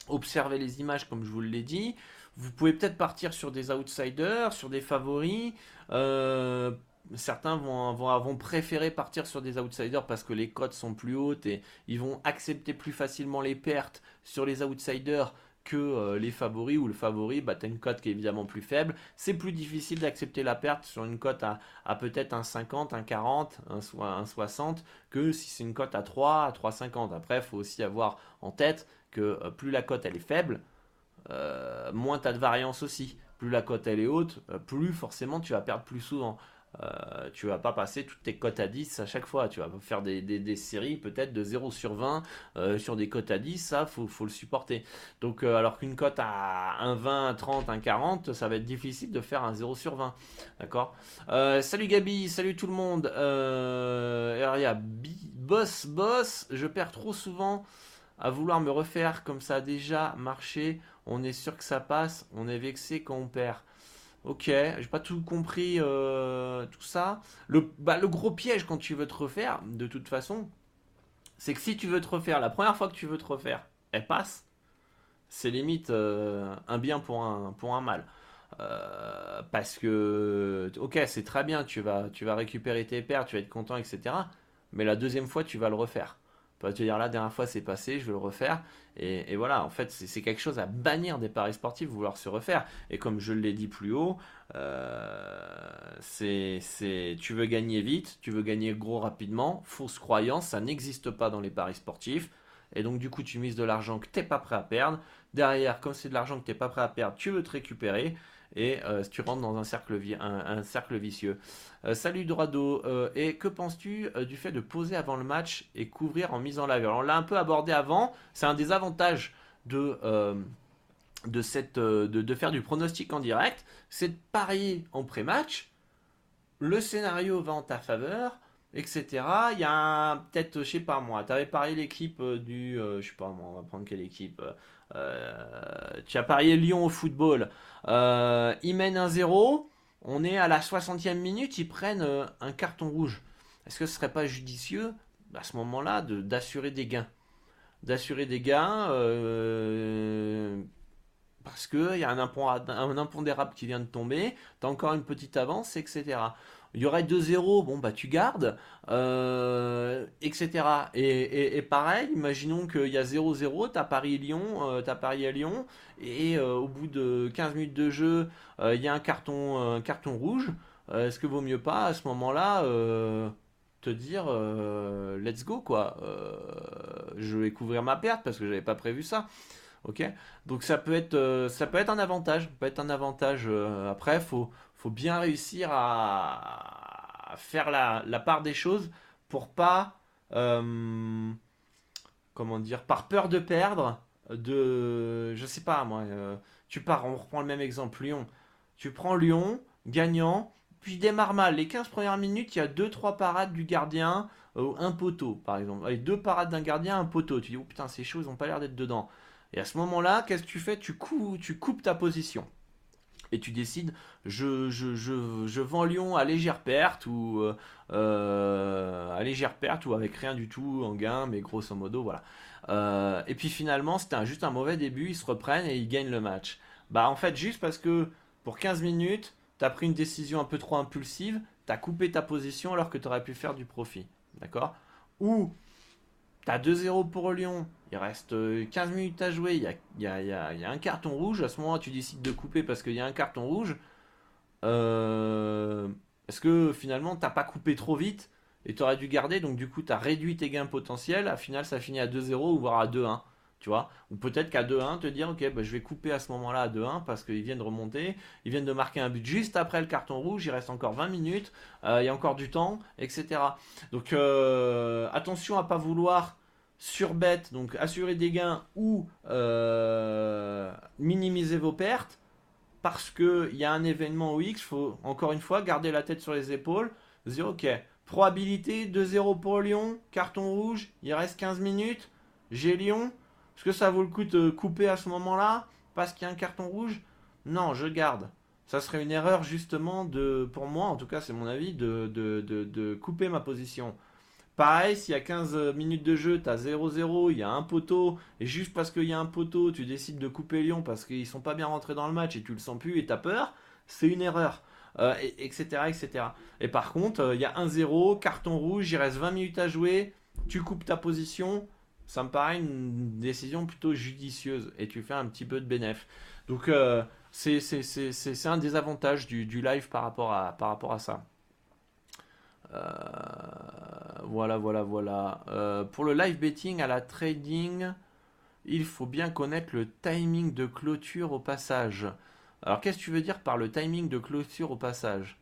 Observez les images comme je vous l'ai dit. Vous pouvez peut-être partir sur des outsiders, sur des favoris. Certains vont, vont, préférer partir sur des outsiders parce que les cotes sont plus hautes et ils vont accepter plus facilement les pertes sur les outsiders que euh, les favoris ou le favori, bah, as une cote qui est évidemment plus faible. C'est plus difficile d'accepter la perte sur une cote à, peut-être un 50, un 40, un, un 60 que si c'est une cote à 3, à 3,50. Après, il faut aussi avoir en tête que euh, plus la cote elle est faible, euh, moins tu de variance aussi. Plus la cote elle est haute, plus forcément tu vas perdre plus souvent. Euh, tu vas pas passer toutes tes cotes à 10 à chaque fois. Tu vas faire des, séries peut-être de 0 sur 20 euh, sur des cotes à 10. Ça, faut, faut le supporter. Donc, euh, alors qu'une cote à 1 20, 1 30, 1 40, ça va être difficile de faire un 0 sur 20. D'accord? Salut Gabi, salut tout le monde. alors, il y Boss Boss. Je perds trop souvent à vouloir me refaire comme ça a déjà marché. On est sûr que ça passe. On est vexé quand on perd. Ok, j'ai pas tout compris euh, tout ça. Le, bah, le gros piège quand tu veux te refaire, de toute façon, c'est que si tu veux te refaire, la première fois que tu veux te refaire, elle passe. C'est limite euh, un bien pour un, pour un mal. Euh, parce que, ok, c'est très bien, tu vas, tu vas récupérer tes pertes, tu vas être content, etc. Mais la deuxième fois, tu vas le refaire vas te dire la dernière fois c'est passé, je vais le refaire. Et, voilà, en fait, c'est quelque chose à bannir des paris sportifs, vouloir se refaire. Et comme je l'ai dit plus haut, euh, c'est, tu veux gagner vite, tu veux gagner gros rapidement. Fausse croyance, ça n'existe pas dans les paris sportifs. Et donc, du coup, tu mises de l'argent que tu n'es pas prêt à perdre. Derrière, comme c'est de l'argent que tu n'es pas prêt à perdre, tu veux te récupérer et euh, tu rentres dans un cercle, un, cercle vicieux. Euh, salut Dorado, euh, et que penses-tu du fait de poser avant le match et couvrir en mise en live on l'a un peu abordé avant, c'est un des avantages de, de, cette, de, faire du pronostic en direct, c'est de parier en pré-match, le scénario va en ta faveur, etc. Il y a peut-être, je sais pas moi, tu avais parié l'équipe du, je sais pas moi, on va prendre quelle équipe euh, tu as parié Lyon au football. Euh, ils mènent 1-0. On est à la 60e minute. Ils prennent euh, un carton rouge. Est-ce que ce serait pas judicieux à ce moment-là d'assurer des gains? D'assurer des gains parce qu'il y a un, impondérable qui vient de tomber, tu as encore une petite avance, etc il y aurait 2-0, bon bah tu gardes, euh, etc. Et, pareil, imaginons qu'il y a 0-0, t'as Paris-Lyon, euh, t'as Paris à Lyon, et euh, au bout de 15 minutes de jeu, il y a un carton, un carton rouge. Est-ce que vaut mieux pas à ce moment-là te dire let's go quoi, je vais couvrir ma perte parce que j'avais pas prévu ça. Donc ça peut être, euh, ça peut être un avantage. peut être un avantage. Euh, après, faut, bien réussir à, faire la, part des choses pour pas, euh, comment dire, par peur de perdre, de, je sais pas moi. tu pars, on reprend le même exemple, Lyon. Tu prends Lyon, gagnant, puis démarre mal. Les 15 premières minutes, il y a 2-3 parades du gardien, un poteau par exemple. Allez, deux parades d'un gardien, un poteau. Tu dis, oh putain, ces choses n'ont pas l'air d'être dedans. Et à ce moment-là, qu'est-ce que tu fais? Tu, tu coupes ta position. Et tu décides, je, je, je, je vends Lyon à légère perte ou euh, euh, à légère perte ou avec rien du tout en gain, mais grosso modo, voilà. Euh, et puis finalement, c'était juste un mauvais début, ils se reprennent et ils gagnent le match. Bah en fait, juste parce que pour 15 minutes, tu as pris une décision un peu trop impulsive, tu as coupé ta position alors que tu aurais pu faire du profit. D'accord? Ou tu as 2-0 pour Lyon, il reste 15 euh, minutes à jouer, il y a, un carton rouge, à ce moment-là tu décides de couper parce qu'il y a un carton rouge. Euh, est-ce que finalement t'as pas coupé trop vite et tu aurais dû garder, donc du coup tu as réduit tes gains potentiels, à final ça finit à 2-0 ou voire à 2-1 Ou peut-être qu'à 2-1, te dire, ok, bah, je vais couper à ce moment-là à 2-1 parce qu'ils viennent de remonter, ils viennent de marquer un but juste après le carton rouge, il reste encore 20 minutes, euh, il y a encore du temps, etc. Donc euh, attention à pas vouloir surbet, donc assurer des gains ou euh, minimiser vos pertes parce qu'il y a un événement X, il faut encore une fois garder la tête sur les épaules, dire ok, probabilité 2-0 pour Lyon, carton rouge, il reste 15 minutes, j'ai Lyon, est-ce que ça vaut le coup de couper à ce moment-là parce qu'il y a un carton rouge? Non, je garde. Ça serait une erreur justement de, pour moi en tout cas c'est mon avis, de, de, couper ma position. Pareil, s'il y a 15 minutes de jeu, tu as 0-0, il y a un poteau, et juste parce qu'il y a un poteau, tu décides de couper Lyon parce qu'ils sont pas bien rentrés dans le match et tu le sens plus et tu as peur, c'est une erreur. etc., euh, etc. Et par contre, euh, il y a 1-0, carton rouge, il reste 20 minutes à jouer, tu coupes ta position, ça me paraît une décision plutôt judicieuse et tu fais un petit peu de bénéf. Donc euh, c'est un des avantages du, live par rapport à, ça. Euh, voilà, voilà, voilà. Euh, pour le live betting à la trading, il faut bien connaître le timing de clôture au passage. Alors qu'est-ce que tu veux dire par le timing de clôture au passage?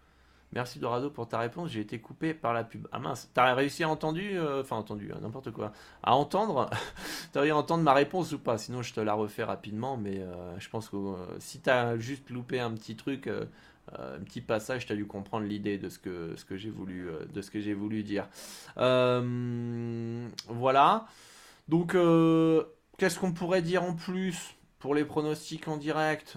Merci Dorado pour ta réponse. J'ai été coupé par la pub. Ah mince, t'as réussi à entendre, euh, enfin entendu, euh, n'importe quoi, à entendre? *laughs* t'as réussi ma réponse ou pas? Sinon, je te la refais rapidement. Mais euh, je pense que si t'as juste loupé un petit truc, un petit passage, t'as dû comprendre l'idée de ce que ce que j'ai voulu de ce que j'ai voulu dire. voilà. Donc, qu'est-ce qu'on pourrait dire en plus pour les pronostics en direct?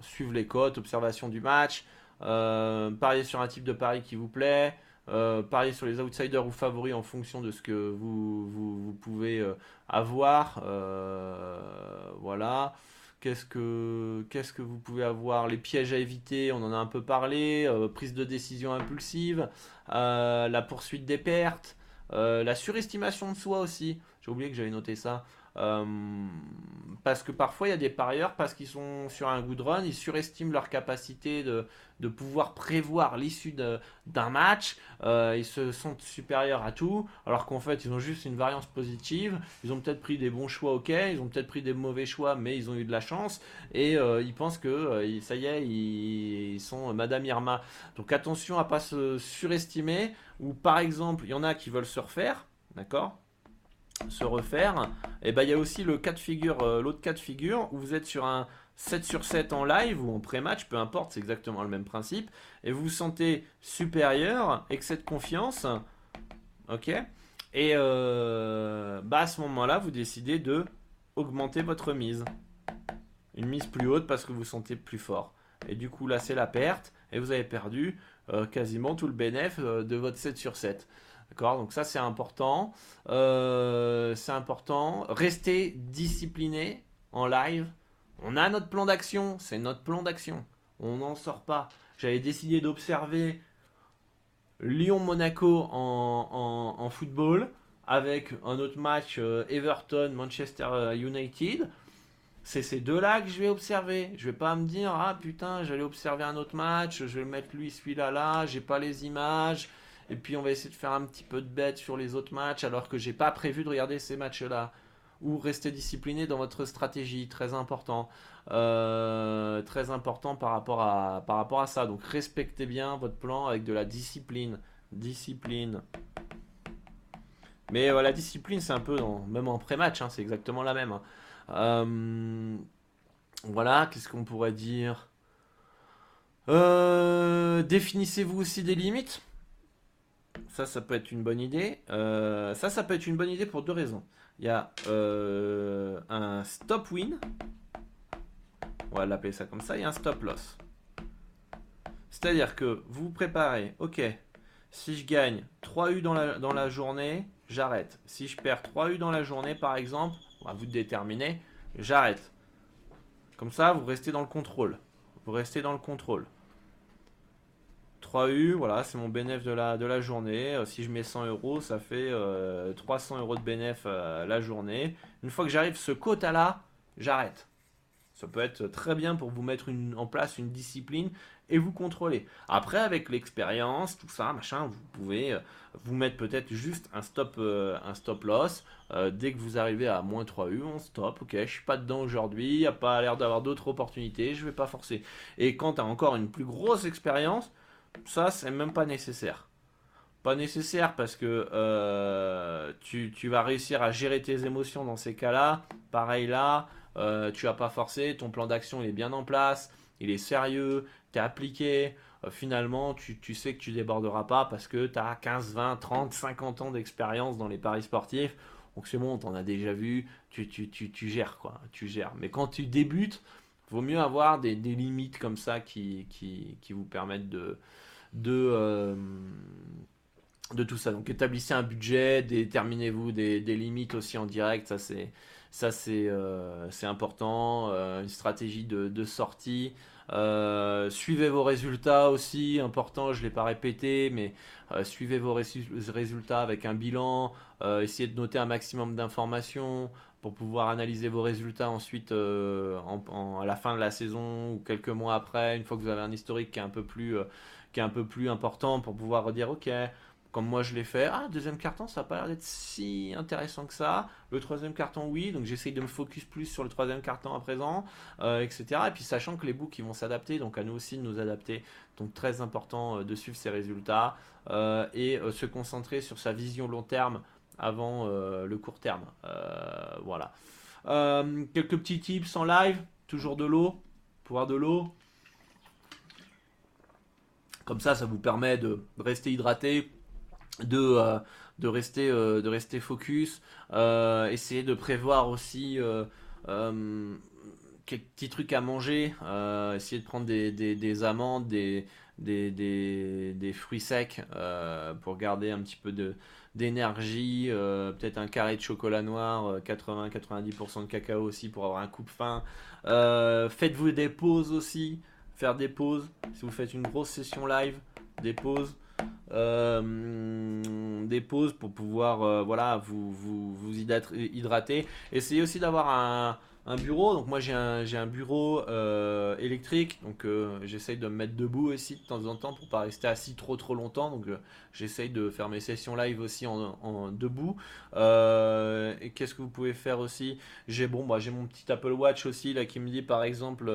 Suivre les cotes, observation du match. Euh, parier sur un type de pari qui vous plaît. Euh, parier sur les outsiders ou favoris en fonction de ce que vous, pouvez euh, avoir. voilà. Qu'est-ce que, qu'est-ce que vous pouvez avoir? Les pièges à éviter, on en a un peu parlé. prise de décision impulsive. la poursuite des pertes. la surestimation de soi aussi. J'ai oublié que j'avais noté ça. Euh, parce que parfois il y a des parieurs, parce qu'ils sont sur un good run, ils surestiment leur capacité de, de pouvoir prévoir l'issue d'un match, euh, ils se sentent supérieurs à tout, alors qu'en fait ils ont juste une variance positive, ils ont peut-être pris des bons choix, ok, ils ont peut-être pris des mauvais choix, mais ils ont eu de la chance, et euh, ils pensent que ça y est, ils, sont Madame Irma. Donc attention à pas se surestimer, ou par exemple, il y en a qui veulent se refaire, d'accord? Se refaire, et ben il y a aussi le cas de figure, euh, l'autre cas de figure où vous êtes sur un 7 sur 7 en live ou en pré-match, peu importe, c'est exactement le même principe, et vous vous sentez supérieur, excès de confiance, ok, et euh, bah à ce moment-là, vous décidez de augmenter votre mise, une mise plus haute parce que vous vous sentez plus fort, et du coup là c'est la perte, et vous avez perdu euh, quasiment tout le bénéfice de votre 7 sur 7. D'accord? Donc ça c'est important. Euh, c'est important. Restez discipliné en live. On a notre plan d'action. C'est notre plan d'action. On n'en sort pas. J'avais décidé d'observer Lyon-Monaco en, football avec un autre match euh, Everton-Manchester euh, United. C'est ces deux-là que je vais observer. Je vais pas me dire ah putain j'allais observer un autre match, je vais mettre lui celui-là là, j'ai pas les images, et puis on va essayer de faire un petit peu de bête sur les autres matchs alors que j'ai pas prévu de regarder ces matchs-là. ou restez discipliné dans votre stratégie, très important. Euh, très important par rapport, à, par rapport à ça. Donc respectez bien votre plan avec de la discipline. Discipline. Mais la discipline, c'est un peu, même en pré-match, hein, c'est exactement la même. Hein. Euh, voilà, qu'est-ce qu'on pourrait dire? Euh, Définissez-vous aussi des limites? Ça, ça peut être une bonne idée. ça, ça peut être une bonne idée pour deux raisons. Il y a un stop win on va l'appeler ça comme ça, il y a un stop loss. C'est-à-dire que vous vous préparez, ok, si je gagne 3 U dans la, dans la journée, j'arrête. Si je perds 3 U dans la journée, par exemple, vous déterminez, j'arrête. Comme ça, vous restez dans le contrôle. Vous restez dans le contrôle. 3 U, voilà, c'est mon bénéfice de la, de journée. Euh, si je mets 100 euros, ça fait 300 euh, euros de bénéfice euh, la journée. Une fois que j'arrive ce quota-là, j'arrête. Ça peut être très bien pour vous mettre en place une discipline et vous contrôler. Après, avec l'expérience, tout ça, machin, vous pouvez vous mettre peut-être juste un stop, un stop loss. Dès que vous arrivez à moins 3 U, on stop. Ok, je suis pas dedans aujourd'hui, il n'y a pas l'air d'avoir d'autres opportunités, je vais pas forcer. Et quand tu as encore une plus grosse expérience, ça, c'est même pas nécessaire. Pas nécessaire parce que tu, tu vas réussir à gérer tes émotions dans ces cas-là. Pareil là. Euh, tu n'as pas forcé, ton plan d'action est bien en place, il est sérieux, tu es appliqué. Euh, finalement, tu, sais que tu déborderas pas parce que tu as 15, 20, 30, 50 ans d'expérience dans les paris sportifs. Donc c'est bon, t'en as déjà vu, tu, tu, gères quoi, tu gères. Mais quand tu débutes, vaut mieux avoir des, limites comme ça qui, qui, vous permettent de, de, euh, de tout ça. Donc établissez un budget, déterminez-vous des, des, limites aussi en direct, ça c'est ça, c'est euh, important. Euh, une stratégie de, sortie. Euh, suivez vos résultats aussi, important, je ne l'ai pas répété, mais suivez vos résultats avec un bilan, essayez de noter un maximum d'informations pour pouvoir analyser vos résultats ensuite à la fin de la saison ou quelques mois après, une fois que vous avez un historique qui est un peu plus, plus important pour pouvoir dire ok, comme moi je l'ai fait. Ah, deuxième carton, ça n'a pas l'air d'être si intéressant que ça. Le troisième carton, oui. Donc j'essaye de me focus plus sur le troisième carton à présent, euh, etc. Et puis sachant que les books ils vont s'adapter, donc à nous aussi de nous adapter. Donc très important euh, de suivre ces résultats euh, et se concentrer sur sa vision long terme avant le court terme. voilà. quelques petits tips en live. Toujours de l'eau. Pouvoir de l'eau. Comme ça, ça vous permet de rester hydraté, de, euh, de, rester, euh, de rester focus, euh, essayer de prévoir aussi quelques petits trucs à manger, essayer de prendre des, des, amandes, des, des, des, fruits secs pour garder un petit peu de d'énergie, peut-être un carré de chocolat noir, 80-90% de cacao aussi pour avoir un coup de faim. Faites-vous des pauses aussi, faire des pauses. Si vous faites une grosse session live, des pauses. Euh, des pauses pour pouvoir euh, voilà, vous, vous, vous hydrater. Essayez aussi d'avoir un, un bureau. Donc moi j'ai un, un bureau euh, électrique, donc euh, j'essaye de me mettre debout aussi de temps en temps pour pas rester assis trop trop longtemps. Donc euh, j'essaye de faire mes sessions live aussi en, debout. et qu'est-ce que vous pouvez faire aussi? J'ai bon, moi j'ai mon petit Apple Watch aussi là qui me dit par exemple,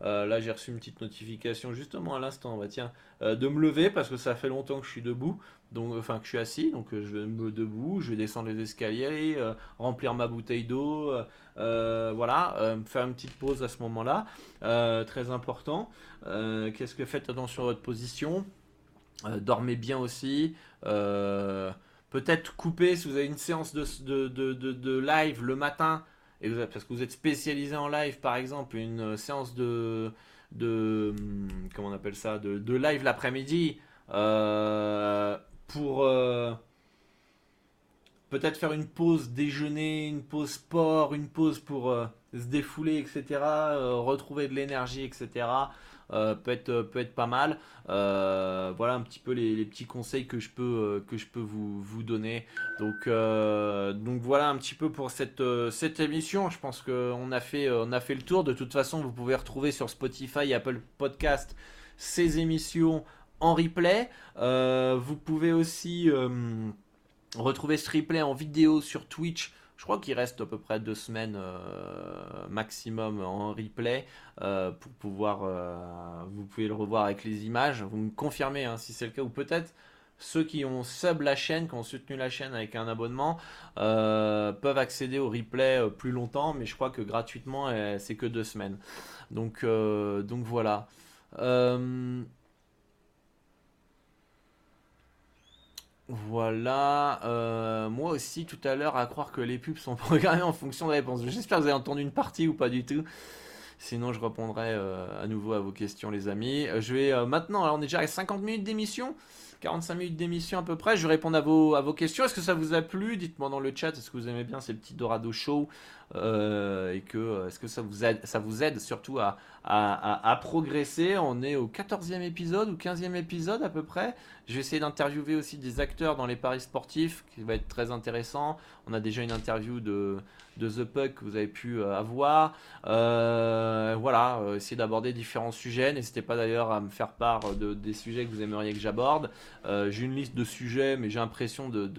là j'ai reçu une petite notification justement à l'instant, bah tiens, de me lever parce que ça fait longtemps que je suis debout. Donc enfin que je suis assis, donc euh, je vais me debout, je vais descendre les escaliers, euh, remplir ma bouteille d'eau, euh, voilà, faire une petite pause à ce moment-là, très important. Qu'est-ce que faites attention à votre position, dormez bien aussi. Peut-être couper si vous avez une séance de, live le matin, parce que vous êtes spécialisé en live par exemple, une séance de, de hum, comment on appelle ça, de, live l'après-midi. Euh, pour euh, peut-être faire une pause déjeuner, une pause sport, une pause pour euh, se défouler, etc., euh, retrouver de l'énergie, etc. peut être peut être pas mal. voilà un petit peu les, petits conseils que je peux que je peux vous, vous donner. Donc donc voilà un petit peu pour cette cette émission. Je pense qu'on a fait a fait le tour. De toute façon, vous pouvez retrouver sur Spotify, Apple Podcast ces émissions en replay. Euh, vous pouvez aussi euh, retrouver ce replay en vidéo sur Twitch Je crois qu'il reste à peu près deux semaines maximum en replay pour pouvoir. vous pouvez le revoir avec les images. Vous me confirmez hein, si c'est le cas ou peut-être ceux qui ont sub la chaîne, qui ont soutenu la chaîne avec un abonnement, euh, peuvent accéder au replay euh, plus longtemps, mais je crois que gratuitement, euh, c'est que deux semaines. Donc, donc voilà. Voilà, moi aussi tout à l'heure à croire que les pubs sont *laughs* programmées en fonction de la réponse. J'espère que vous avez entendu une partie ou pas du tout. Sinon, je répondrai à nouveau à vos questions, les amis. je vais maintenant, alors on est déjà à 50 minutes d'émission. 45 minutes d'émission à peu près. Je vais répondre à vos, à vos questions. Est-ce que ça vous a plu? Dites-moi dans le chat. Est-ce que vous aimez bien ces petits Dorado Show euh, Et que euh, est-ce que ça vous aide, ça vous aide surtout à, à, à, progresser? On est au 14e épisode ou 15e épisode à peu près. Je vais essayer d'interviewer aussi des acteurs dans les paris sportifs, qui va être très intéressant. On a déjà une interview de, de The Puck que vous avez pu euh, avoir. Euh, voilà, euh, essayer d'aborder différents sujets. N'hésitez pas d'ailleurs à me faire part de, des sujets que vous aimeriez que j'aborde. j'ai une liste de sujets, mais j'ai l'impression de,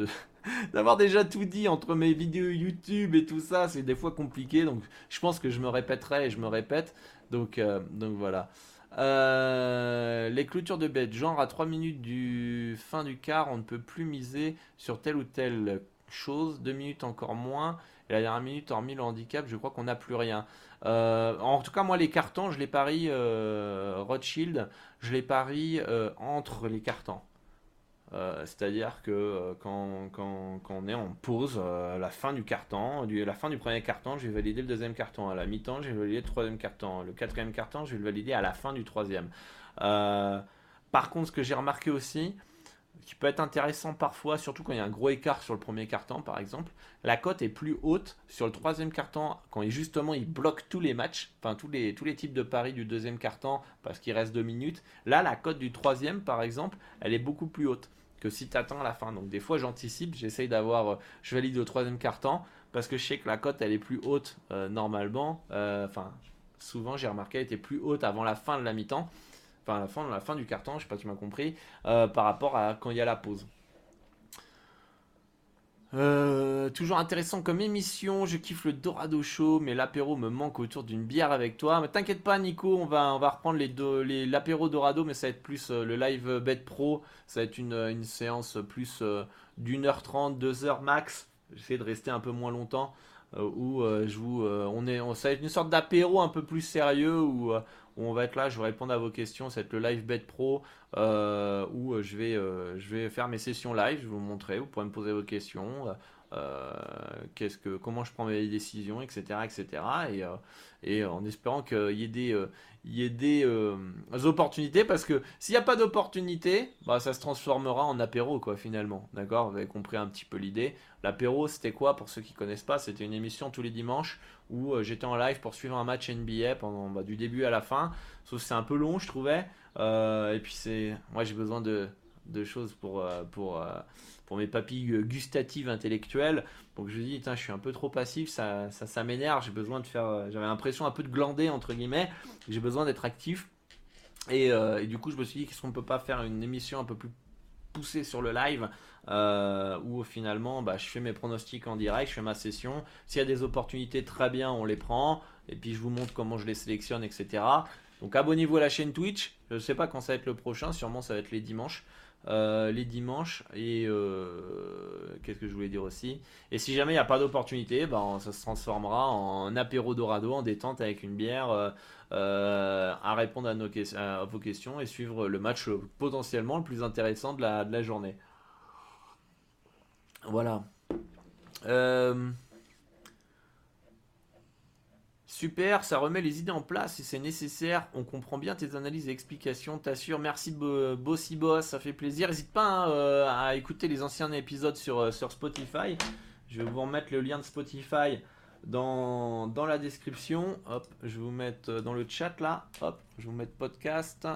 *laughs* d'avoir déjà tout dit entre mes vidéos YouTube et tout ça, c'est des fois compliqué. Donc je pense que je me répéterai et je me répète. Donc, donc voilà. Euh, les clôtures de bête, genre à 3 minutes du fin du quart, on ne peut plus miser sur telle ou telle chose, 2 minutes encore moins, et la dernière minute en 1000 handicap, je crois qu'on n'a plus rien. Euh, en tout cas, moi, les cartons, je les parie euh, Rothschild, je les parie entre les cartons. Euh, c'est-à-dire que euh, quand, on est en pause, euh, la fin du carton, la fin du premier carton, je vais valider le deuxième carton. À la mi-temps, je vais valider le troisième carton. Le quatrième carton, je vais le valider à la fin du troisième. par contre, ce que j'ai remarqué aussi, qui peut être intéressant parfois, surtout quand il y a un gros écart sur le premier carton, par exemple, la cote est plus haute sur le troisième carton quand justement il bloque tous les matchs, enfin tous les, tous les types de paris du deuxième carton parce qu'il reste deux minutes. Là, la cote du troisième, par exemple, elle est beaucoup plus haute que si tu attends la fin. Donc des fois j'anticipe, j'essaye d'avoir, euh, je valide au troisième carton parce que je sais que la cote elle est plus haute euh, normalement. Euh, enfin, souvent j'ai remarqué elle était plus haute avant la fin de la mi-temps, enfin la fin, la fin du carton, je sais pas si tu m'as compris, par rapport à quand il y a la pause. Euh, toujours intéressant comme émission, je kiffe le Dorado Show, mais l'apéro me manque autour d'une bière avec toi. Mais t'inquiète pas Nico, on va, on va reprendre les, l'apéro Dorado, mais ça va être plus euh, le live bet pro, ça va être une, une séance plus euh, d'une heure trente, deux heures max. J'essaie de rester un peu moins longtemps. où je vous, on est, on, ça va être une sorte d'apéro un peu plus sérieux où on va être là, je vais répondre à vos questions. C'est le Live Bet Pro euh, où euh, je vais, euh, je vais faire mes sessions live. Je vais vous montrer. Vous pourrez me poser vos questions. Qu'est-ce que, comment je prends mes décisions, etc., etc. Et, et en espérant qu'il y ait des, il y ait des opportunités parce que s'il n'y a pas d'opportunité, bah, ça se transformera en apéro quoi finalement. D'accord? Vous avez compris un petit peu l'idée. L'apéro c'était quoi? Pour ceux qui connaissent pas C'était une émission tous les dimanches où euh, j'étais en live pour suivre un match NBA pendant bah, du début à la fin. Sauf que c'est un peu long, je trouvais. Euh, et puis c'est, moi j'ai besoin de, de, choses pour euh, pour pour mes papilles gustatives intellectuelles. Donc je me dis, je suis un peu trop passif, ça, ça, m'énerve. J'ai besoin de faire, j'avais l'impression un peu de glander entre guillemets. J'ai besoin d'être actif. Et, et, du coup, je me suis dit, qu'est-ce qu'on peut pas faire une émission un peu plus poussée sur le live euh, où finalement bah, je fais mes pronostics en direct, je fais ma session. S'il y a des opportunités, très bien, on les prend. Et puis je vous montre comment je les sélectionne, etc. Donc abonnez-vous à la chaîne Twitch. Je ne sais pas quand ça va être le prochain, sûrement ça va être les dimanches. Euh, les dimanches et euh, qu'est-ce que je voulais dire aussi? Et si jamais il n'y a pas d'opportunité ben, ça se transformera en apéro dorado en détente avec une bière à répondre à, nos, à, vos questions et suivre le match potentiellement le plus intéressant de la, journée voilà. Euh, super, ça remet les idées en place si c'est nécessaire. On comprend bien tes analyses et explications, t'assure. Merci Bossy Boss, ça fait plaisir. N'hésite pas hein, euh, à écouter les anciens épisodes sur, euh, sur Spotify. Je vais vous remettre le lien de Spotify dans, la description. Hop, je vais vous mettre dans le chat là. Hop, je vais vous mettre podcast.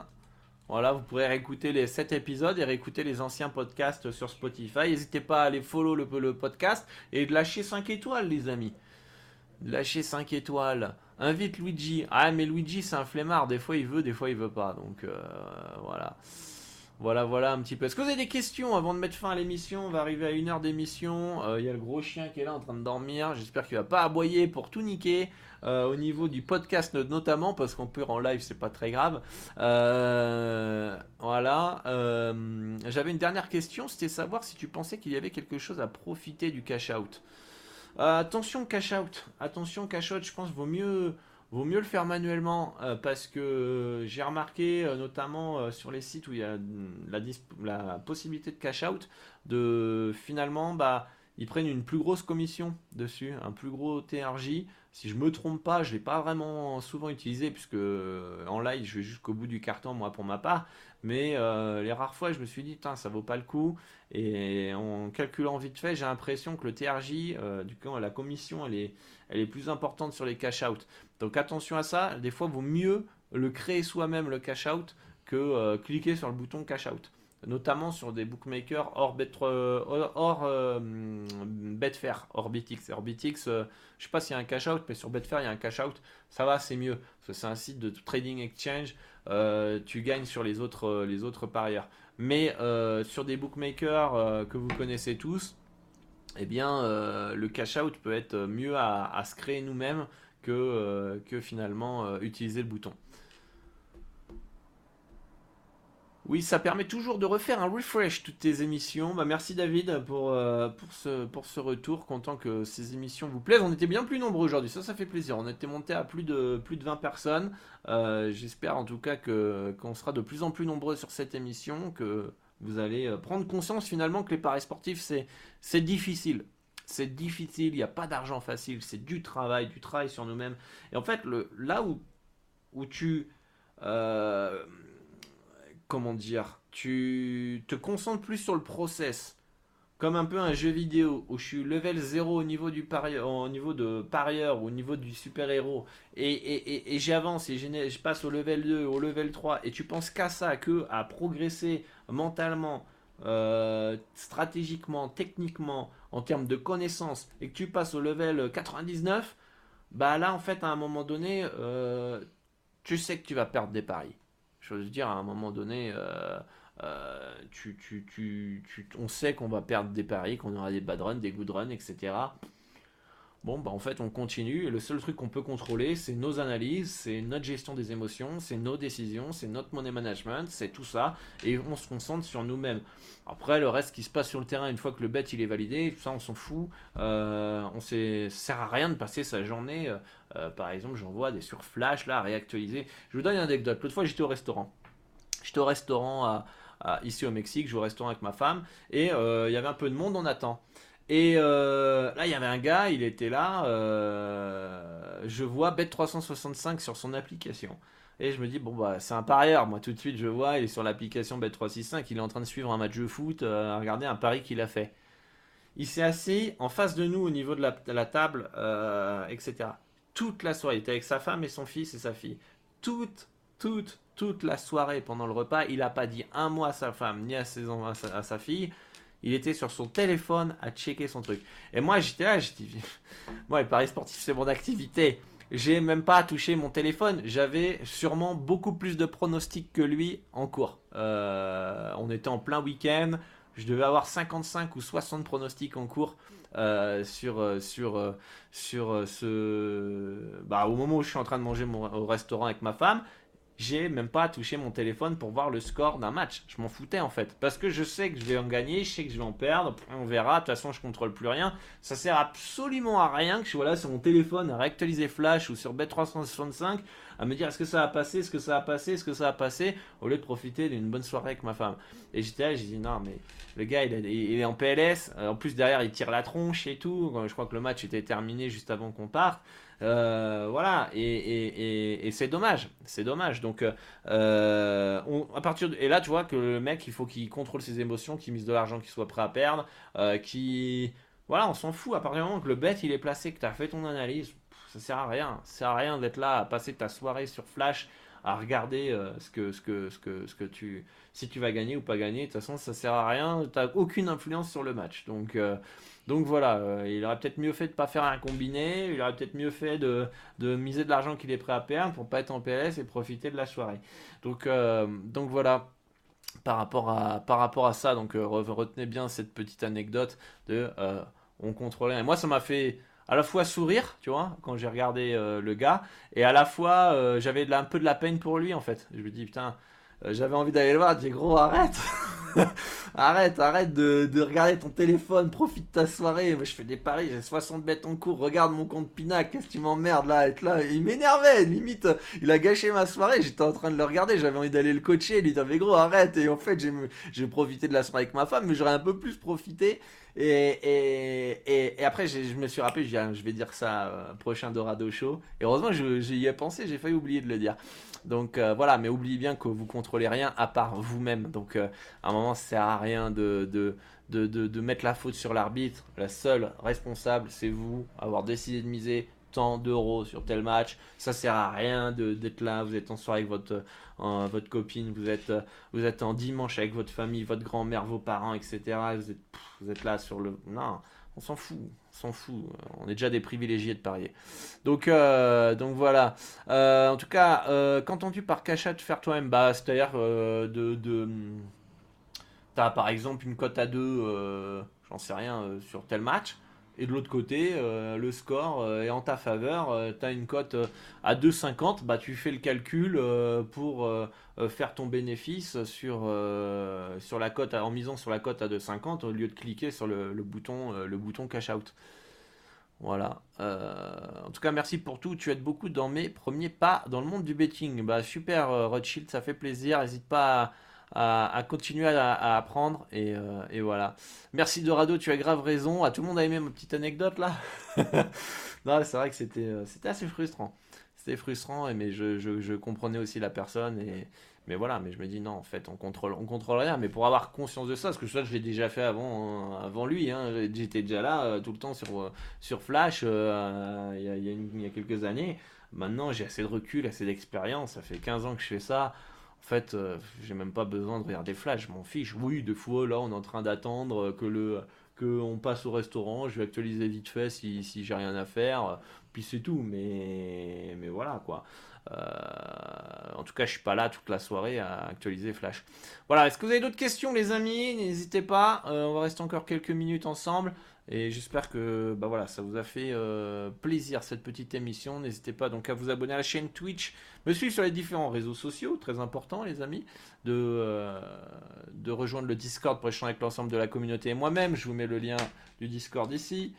Voilà, vous pourrez réécouter les 7 épisodes et réécouter les anciens podcasts sur Spotify. N'hésitez pas à aller follow le, le, podcast et de lâcher 5 étoiles, les amis. Lâcher 5 étoiles. Invite Luigi. Ah, mais Luigi, c'est un flemmard. Des fois, il veut, des fois, il veut pas. Donc, euh, voilà. Voilà, voilà un petit peu. Est-ce que vous avez des questions avant de mettre fin à l'émission? On va arriver à une heure d'émission. Il y a le gros chien qui est là en train de dormir. J'espère qu'il va pas aboyer pour tout niquer. Euh, au niveau du podcast notamment, parce qu'on peut en live, c'est pas très grave. Euh, voilà. Euh, j'avais une dernière question, c'était savoir si tu pensais qu'il y avait quelque chose à profiter du cash out. Attention cash out, attention cash out, je pense vaut mieux vaut mieux le faire manuellement parce que j'ai remarqué notamment sur les sites où il y a la, la, possibilité de cash out de finalement bah ils prennent une plus grosse commission dessus, un plus gros TRJ si je me trompe pas, je l'ai pas vraiment souvent utilisé puisque euh, en live je vais jusqu'au bout du carton moi pour ma part. Mais euh, les rares fois je me suis dit ça vaut pas le coup. Et en calculant vite fait, j'ai l'impression que le TRJ, euh, du coup la commission elle est, elle plus importante sur les cash out. Donc attention à ça. Des fois vaut mieux le créer soi-même le cash out que cliquer sur le bouton cash out notamment sur des bookmakers hors, Bet, hors, euh, Betfair, Orbitix. Orbitix, euh, je sais pas s'il y a un cash out, mais sur Betfair il y a un cash out, ça va, c'est mieux. Parce que c'est un site de trading exchange, euh, tu gagnes sur les autres, les autres parieurs. Mais sur des bookmakers que vous connaissez tous, eh bien, le cash out peut être mieux à, à se créer nous-mêmes que, que finalement utiliser le bouton. Oui, ça permet toujours de refaire un refresh toutes tes émissions. Bah, merci David pour, euh, pour, ce, retour. Content que ces émissions vous plaisent. On était bien plus nombreux aujourd'hui, ça, ça fait plaisir. On était monté à plus de, plus de 20 personnes. Euh, j'espère en tout cas qu'on sera de plus en plus nombreux sur cette émission, que vous allez euh, prendre conscience finalement que les paris sportifs, c'est, difficile. C'est difficile, il n'y a pas d'argent facile, c'est du travail, du travail sur nous-mêmes. Et en fait, le, là où tu comment dire, tu te concentres plus sur le process, comme un peu un jeu vidéo où je suis level 0 au niveau du parieur, au niveau de parieur, au niveau du super-héros, et, j'avance et je passe au level 2, au level 3, et tu penses qu'à ça, que à progresser mentalement, euh, stratégiquement, techniquement, en termes de connaissances, et que tu passes au level 99, bah là en fait à un moment donné, euh, tu sais que tu vas perdre des paris. Veux dire, à un moment donné, euh, euh, on sait qu'on va perdre des paris, qu'on aura des bad runs, des good runs, etc. Bon, bah en fait, on continue. Et le seul truc qu'on peut contrôler, c'est nos analyses, c'est notre gestion des émotions, c'est nos décisions, c'est notre money management, c'est tout ça. Et on se concentre sur nous-mêmes. Après, le reste qui se passe sur le terrain, une fois que le bet il est validé, ça on s'en fout. Euh, on sert à rien de passer sa journée. Euh, euh, par exemple, j'envoie des sur flash là, réactualiser. Je vous donne une anecdote. L'autre fois, j'étais au restaurant. J'étais au restaurant ici au Mexique, je vais au restaurant avec ma femme, et il y avait un peu de monde, on attend. Et là, il y avait un gars, il était là. je vois Bet365 sur son application. Et je me dis, bon, bah, c'est un parieur. Moi, tout de suite, je vois, il est sur l'application Bet365, il est en train de suivre un match de foot, euh, regarder un pari qu'il a fait. Il s'est assis en face de nous au niveau de la, table, euh, etc. Toute la soirée, il était avec sa femme et son fils et sa fille. Toute, toute, toute la soirée pendant le repas, il n'a pas dit un mot à sa femme ni à, ses, à, sa, fille il était sur son téléphone à checker son truc. Et moi, j'étais là, dit, *laughs* moi, le pari sportif, c'est mon activité. J'ai même pas touché mon téléphone. J'avais sûrement beaucoup plus de pronostics que lui en cours. Euh, on était en plein week-end. Je devais avoir 55 ou 60 pronostics en cours euh, sur, euh, sur, sur ce. Bah, au moment où je suis en train de manger au restaurant avec ma femme, j'ai même pas touché mon téléphone pour voir le score d'un match. Je m'en foutais en fait. Parce que je sais que je vais en gagner, je sais que je vais en perdre, on verra, de toute façon je contrôle plus rien. Ça sert absolument à rien que je sois là sur mon téléphone à réactualiser Flash ou sur Bet365 à me dire est-ce que ça a passé, est-ce que ça a passé, est-ce que ça a passé, au lieu de profiter d'une bonne soirée avec ma femme. Et j'étais là, j'ai dit non mais le gars il, est en PLS, en plus derrière il tire la tronche et tout, je crois que le match était terminé juste avant qu'on parte. Euh, voilà, et, c'est dommage, c'est dommage. Donc, euh, à partir et là, tu vois que le mec, il faut qu'il contrôle ses émotions, qu'il mise de l'argent, qu'il soit prêt à perdre, euh, qui, voilà, on s'en fout. À partir du moment que le bet il est placé, que tu as fait ton analyse, ça sert à rien. Ça sert à rien d'être là à passer ta soirée sur Flash à regarder ce que ce que ce que ce que tu si tu vas gagner ou pas gagner de toute façon ça sert à rien tu aucune influence sur le match donc donc voilà, euh, il aurait peut-être mieux fait de pas faire un combiné, il aurait peut-être mieux fait de, miser de l'argent qu'il est prêt à perdre pour pas être en PS et profiter de la soirée. Donc, euh, donc voilà. par rapport à, par rapport à ça. Donc retenez bien cette petite anecdote de on contrôlait. Et moi, ça m'a fait à la fois sourire, tu vois, quand j'ai regardé le gars, et à la fois j'avais un peu de la peine pour lui en fait. Je me dis putain, j'avais envie d'aller le voir, j'ai gros arrête. *laughs* arrête, arrête de, regarder ton téléphone, profite de ta soirée. Je fais des paris, j'ai 60 bêtes en cours. Regarde mon compte Pinac, qu'est-ce que tu m'emmerdes là, être là. Il m'énervait, limite. Il a gâché ma soirée. J'étais en train de le regarder, j'avais envie d'aller le coacher. Il dit, mais gros, arrête. Et en fait, j'ai profité de la soirée avec ma femme, mais j'aurais un peu plus profité. Et, et, après, je me suis rappelé, je, ah, vais dire ça euh, prochain Dorado Show. Et heureusement, j'y ai pensé, j'ai failli oublier de le dire. Donc euh, voilà, mais oubliez bien que vous contrôlez rien à part vous-même. Donc euh, à un moment, ça sert à rien de, mettre la faute sur l'arbitre. La seule responsable, c'est vous, avoir décidé de miser tant d'euros sur tel match. Ça sert à rien d'être là. Vous êtes en soirée avec votre, votre copine, vous êtes, en dimanche avec votre famille, votre grand-mère, vos parents, etc. Vous êtes, vous êtes là sur le. Non, on s'en fout, s'en fout. On est déjà des privilégiés de parier. Donc, euh, voilà. Euh, en tout cas, euh, qu'entends-tu par cachat faire toi-même? Bah, c'est-à-dire de, de t'as par exemple une cote à 2, j'en sais rien, sur tel match. Et de l'autre côté, euh, le score euh, est en ta faveur. Euh, tu as une cote à 2,50. Bah, tu fais le calcul pour faire ton bénéfice sur, sur la cote, en misant sur la cote à 2,50 au lieu de cliquer sur le, bouton, le bouton cash out. Voilà. en tout cas, merci pour tout. Tu aides beaucoup dans mes premiers pas dans le monde du betting. Bah, super, Rothschild, ça fait plaisir. N'hésite pas à à, continuer à, apprendre. Euh, et, voilà. Merci Dorado, tu as grave raison. À tout le monde a aimé ma petite anecdote là. *laughs* non, c'est vrai que c'était euh, c'était assez frustrant. C'était frustrant, mais je, comprenais aussi la personne. Mais voilà, mais je me dis non, en fait, on contrôle, on contrôle rien. Mais pour avoir conscience de ça, parce que ça, je l'ai déjà fait avant, hein, avant lui. Hein, J'étais déjà là euh, tout le temps sur, sur Flash il y a quelques années. Maintenant, j'ai assez de recul, assez d'expérience. Ça fait 15 ans que je fais ça. En fait, euh, j'ai même pas besoin de regarder Flash, je m'en fiche. Oui, des fois, là, on est en train d'attendre que le que on passe au restaurant, je vais actualiser vite fait si, si j'ai rien à faire, puis c'est tout, mais, mais voilà quoi. Euh, en tout cas, je suis pas là toute la soirée à actualiser Flash. Voilà, est-ce que vous avez d'autres questions, les amis? N'hésitez pas, euh, on va rester encore quelques minutes ensemble. Et j'espère que bah voilà, ça vous a fait euh, plaisir cette petite émission. N'hésitez pas donc à vous abonner à la chaîne Twitch, me suivre sur les différents réseaux sociaux, très important les amis, de, euh, de rejoindre le Discord pour échanger avec l'ensemble de la communauté et moi-même. Je vous mets le lien du Discord ici.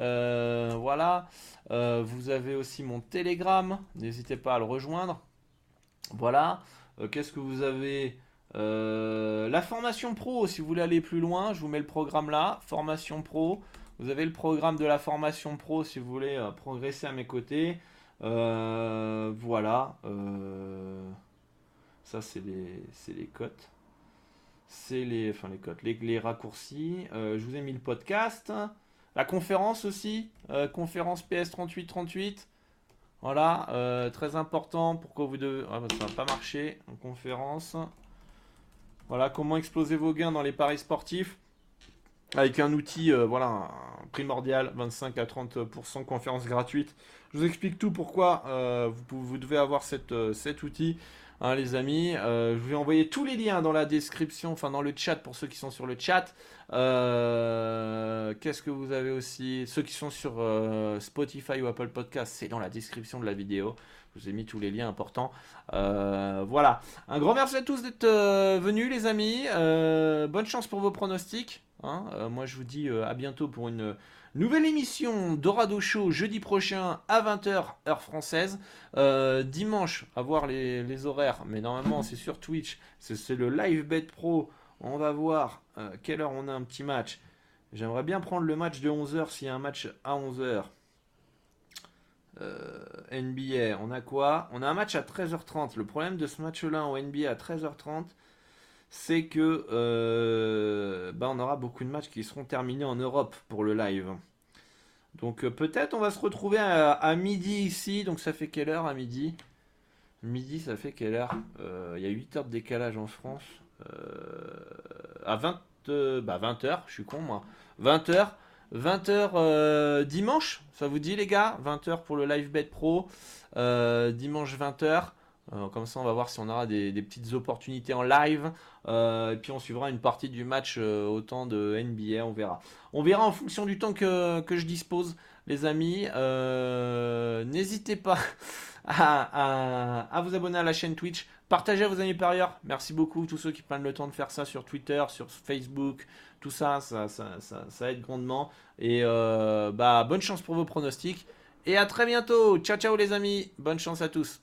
Euh, voilà, vous avez aussi mon Telegram, n'hésitez pas à le rejoindre. Voilà, qu'est-ce que vous avez euh, la formation pro, si vous voulez aller plus loin, je vous mets le programme là, formation pro. Vous avez le programme de la formation pro si vous voulez euh, progresser à mes côtés. Euh, voilà. ça, c'est les, les cotes. C'est les, enfin les cotes, les, raccourcis. je vous ai mis le podcast. La conférence aussi. conférence PS3838. Voilà. très important. Pourquoi vous devez. Ah, bah, ça va pas marcher. En conférence. Voilà, comment exploser vos gains dans les paris sportifs avec un outil euh, voilà, primordial, 25 à 30% conférence gratuite. Je vous explique tout pourquoi euh, vous, devez avoir euh, cet outil, hein, les amis. je vais envoyer tous les liens dans la description, enfin dans le chat pour ceux qui sont sur le chat. Qu'est-ce que vous avez aussi? Ceux qui sont sur Spotify ou Apple Podcast, c'est dans la description de la vidéo. Je vous ai mis tous les liens importants. Euh, voilà. Un grand merci à tous d'être euh, venus, les amis. Euh, bonne chance pour vos pronostics. Hein. moi, je vous dis à bientôt pour une nouvelle émission Dorado Show jeudi prochain à 20h, heure française. dimanche, à voir les, horaires, mais normalement, c'est sur Twitch. C'est le live bet pro. On va voir quelle heure on a un petit match. J'aimerais bien prendre le match de 11h s'il y a un match à 11h. Euh, NBA, on a quoi? On a un match à 13h30. Le problème de ce match-là en NBA à 13h30, c'est que euh, bah, on aura beaucoup de matchs qui seront terminés en Europe pour le live. Donc euh, peut-être on va se retrouver à, midi ici. Donc ça fait quelle heure à midi? Midi, ça fait quelle heure? Il y a 8 heures de décalage en France. à 20, bah 20 h je suis con moi. 20 h 20h euh, dimanche, ça vous dit les gars? 20h pour le live bet pro. Euh, dimanche 20h. comme ça, on va voir si on aura des, petites opportunités en live. et puis, on suivra une partie du match autant de NBA. On verra. On verra en fonction du temps que, je dispose, les amis. N'hésitez pas *laughs* à, vous abonner à la chaîne Twitch. Partagez à vos amis par ailleurs. Merci beaucoup, tous ceux qui prennent le temps de faire ça sur Twitter, sur Facebook. Tout ça, ça, ça, aide grandement. Et bah, bonne chance pour vos pronostics. Et à très bientôt. Ciao, ciao les amis. Bonne chance à tous.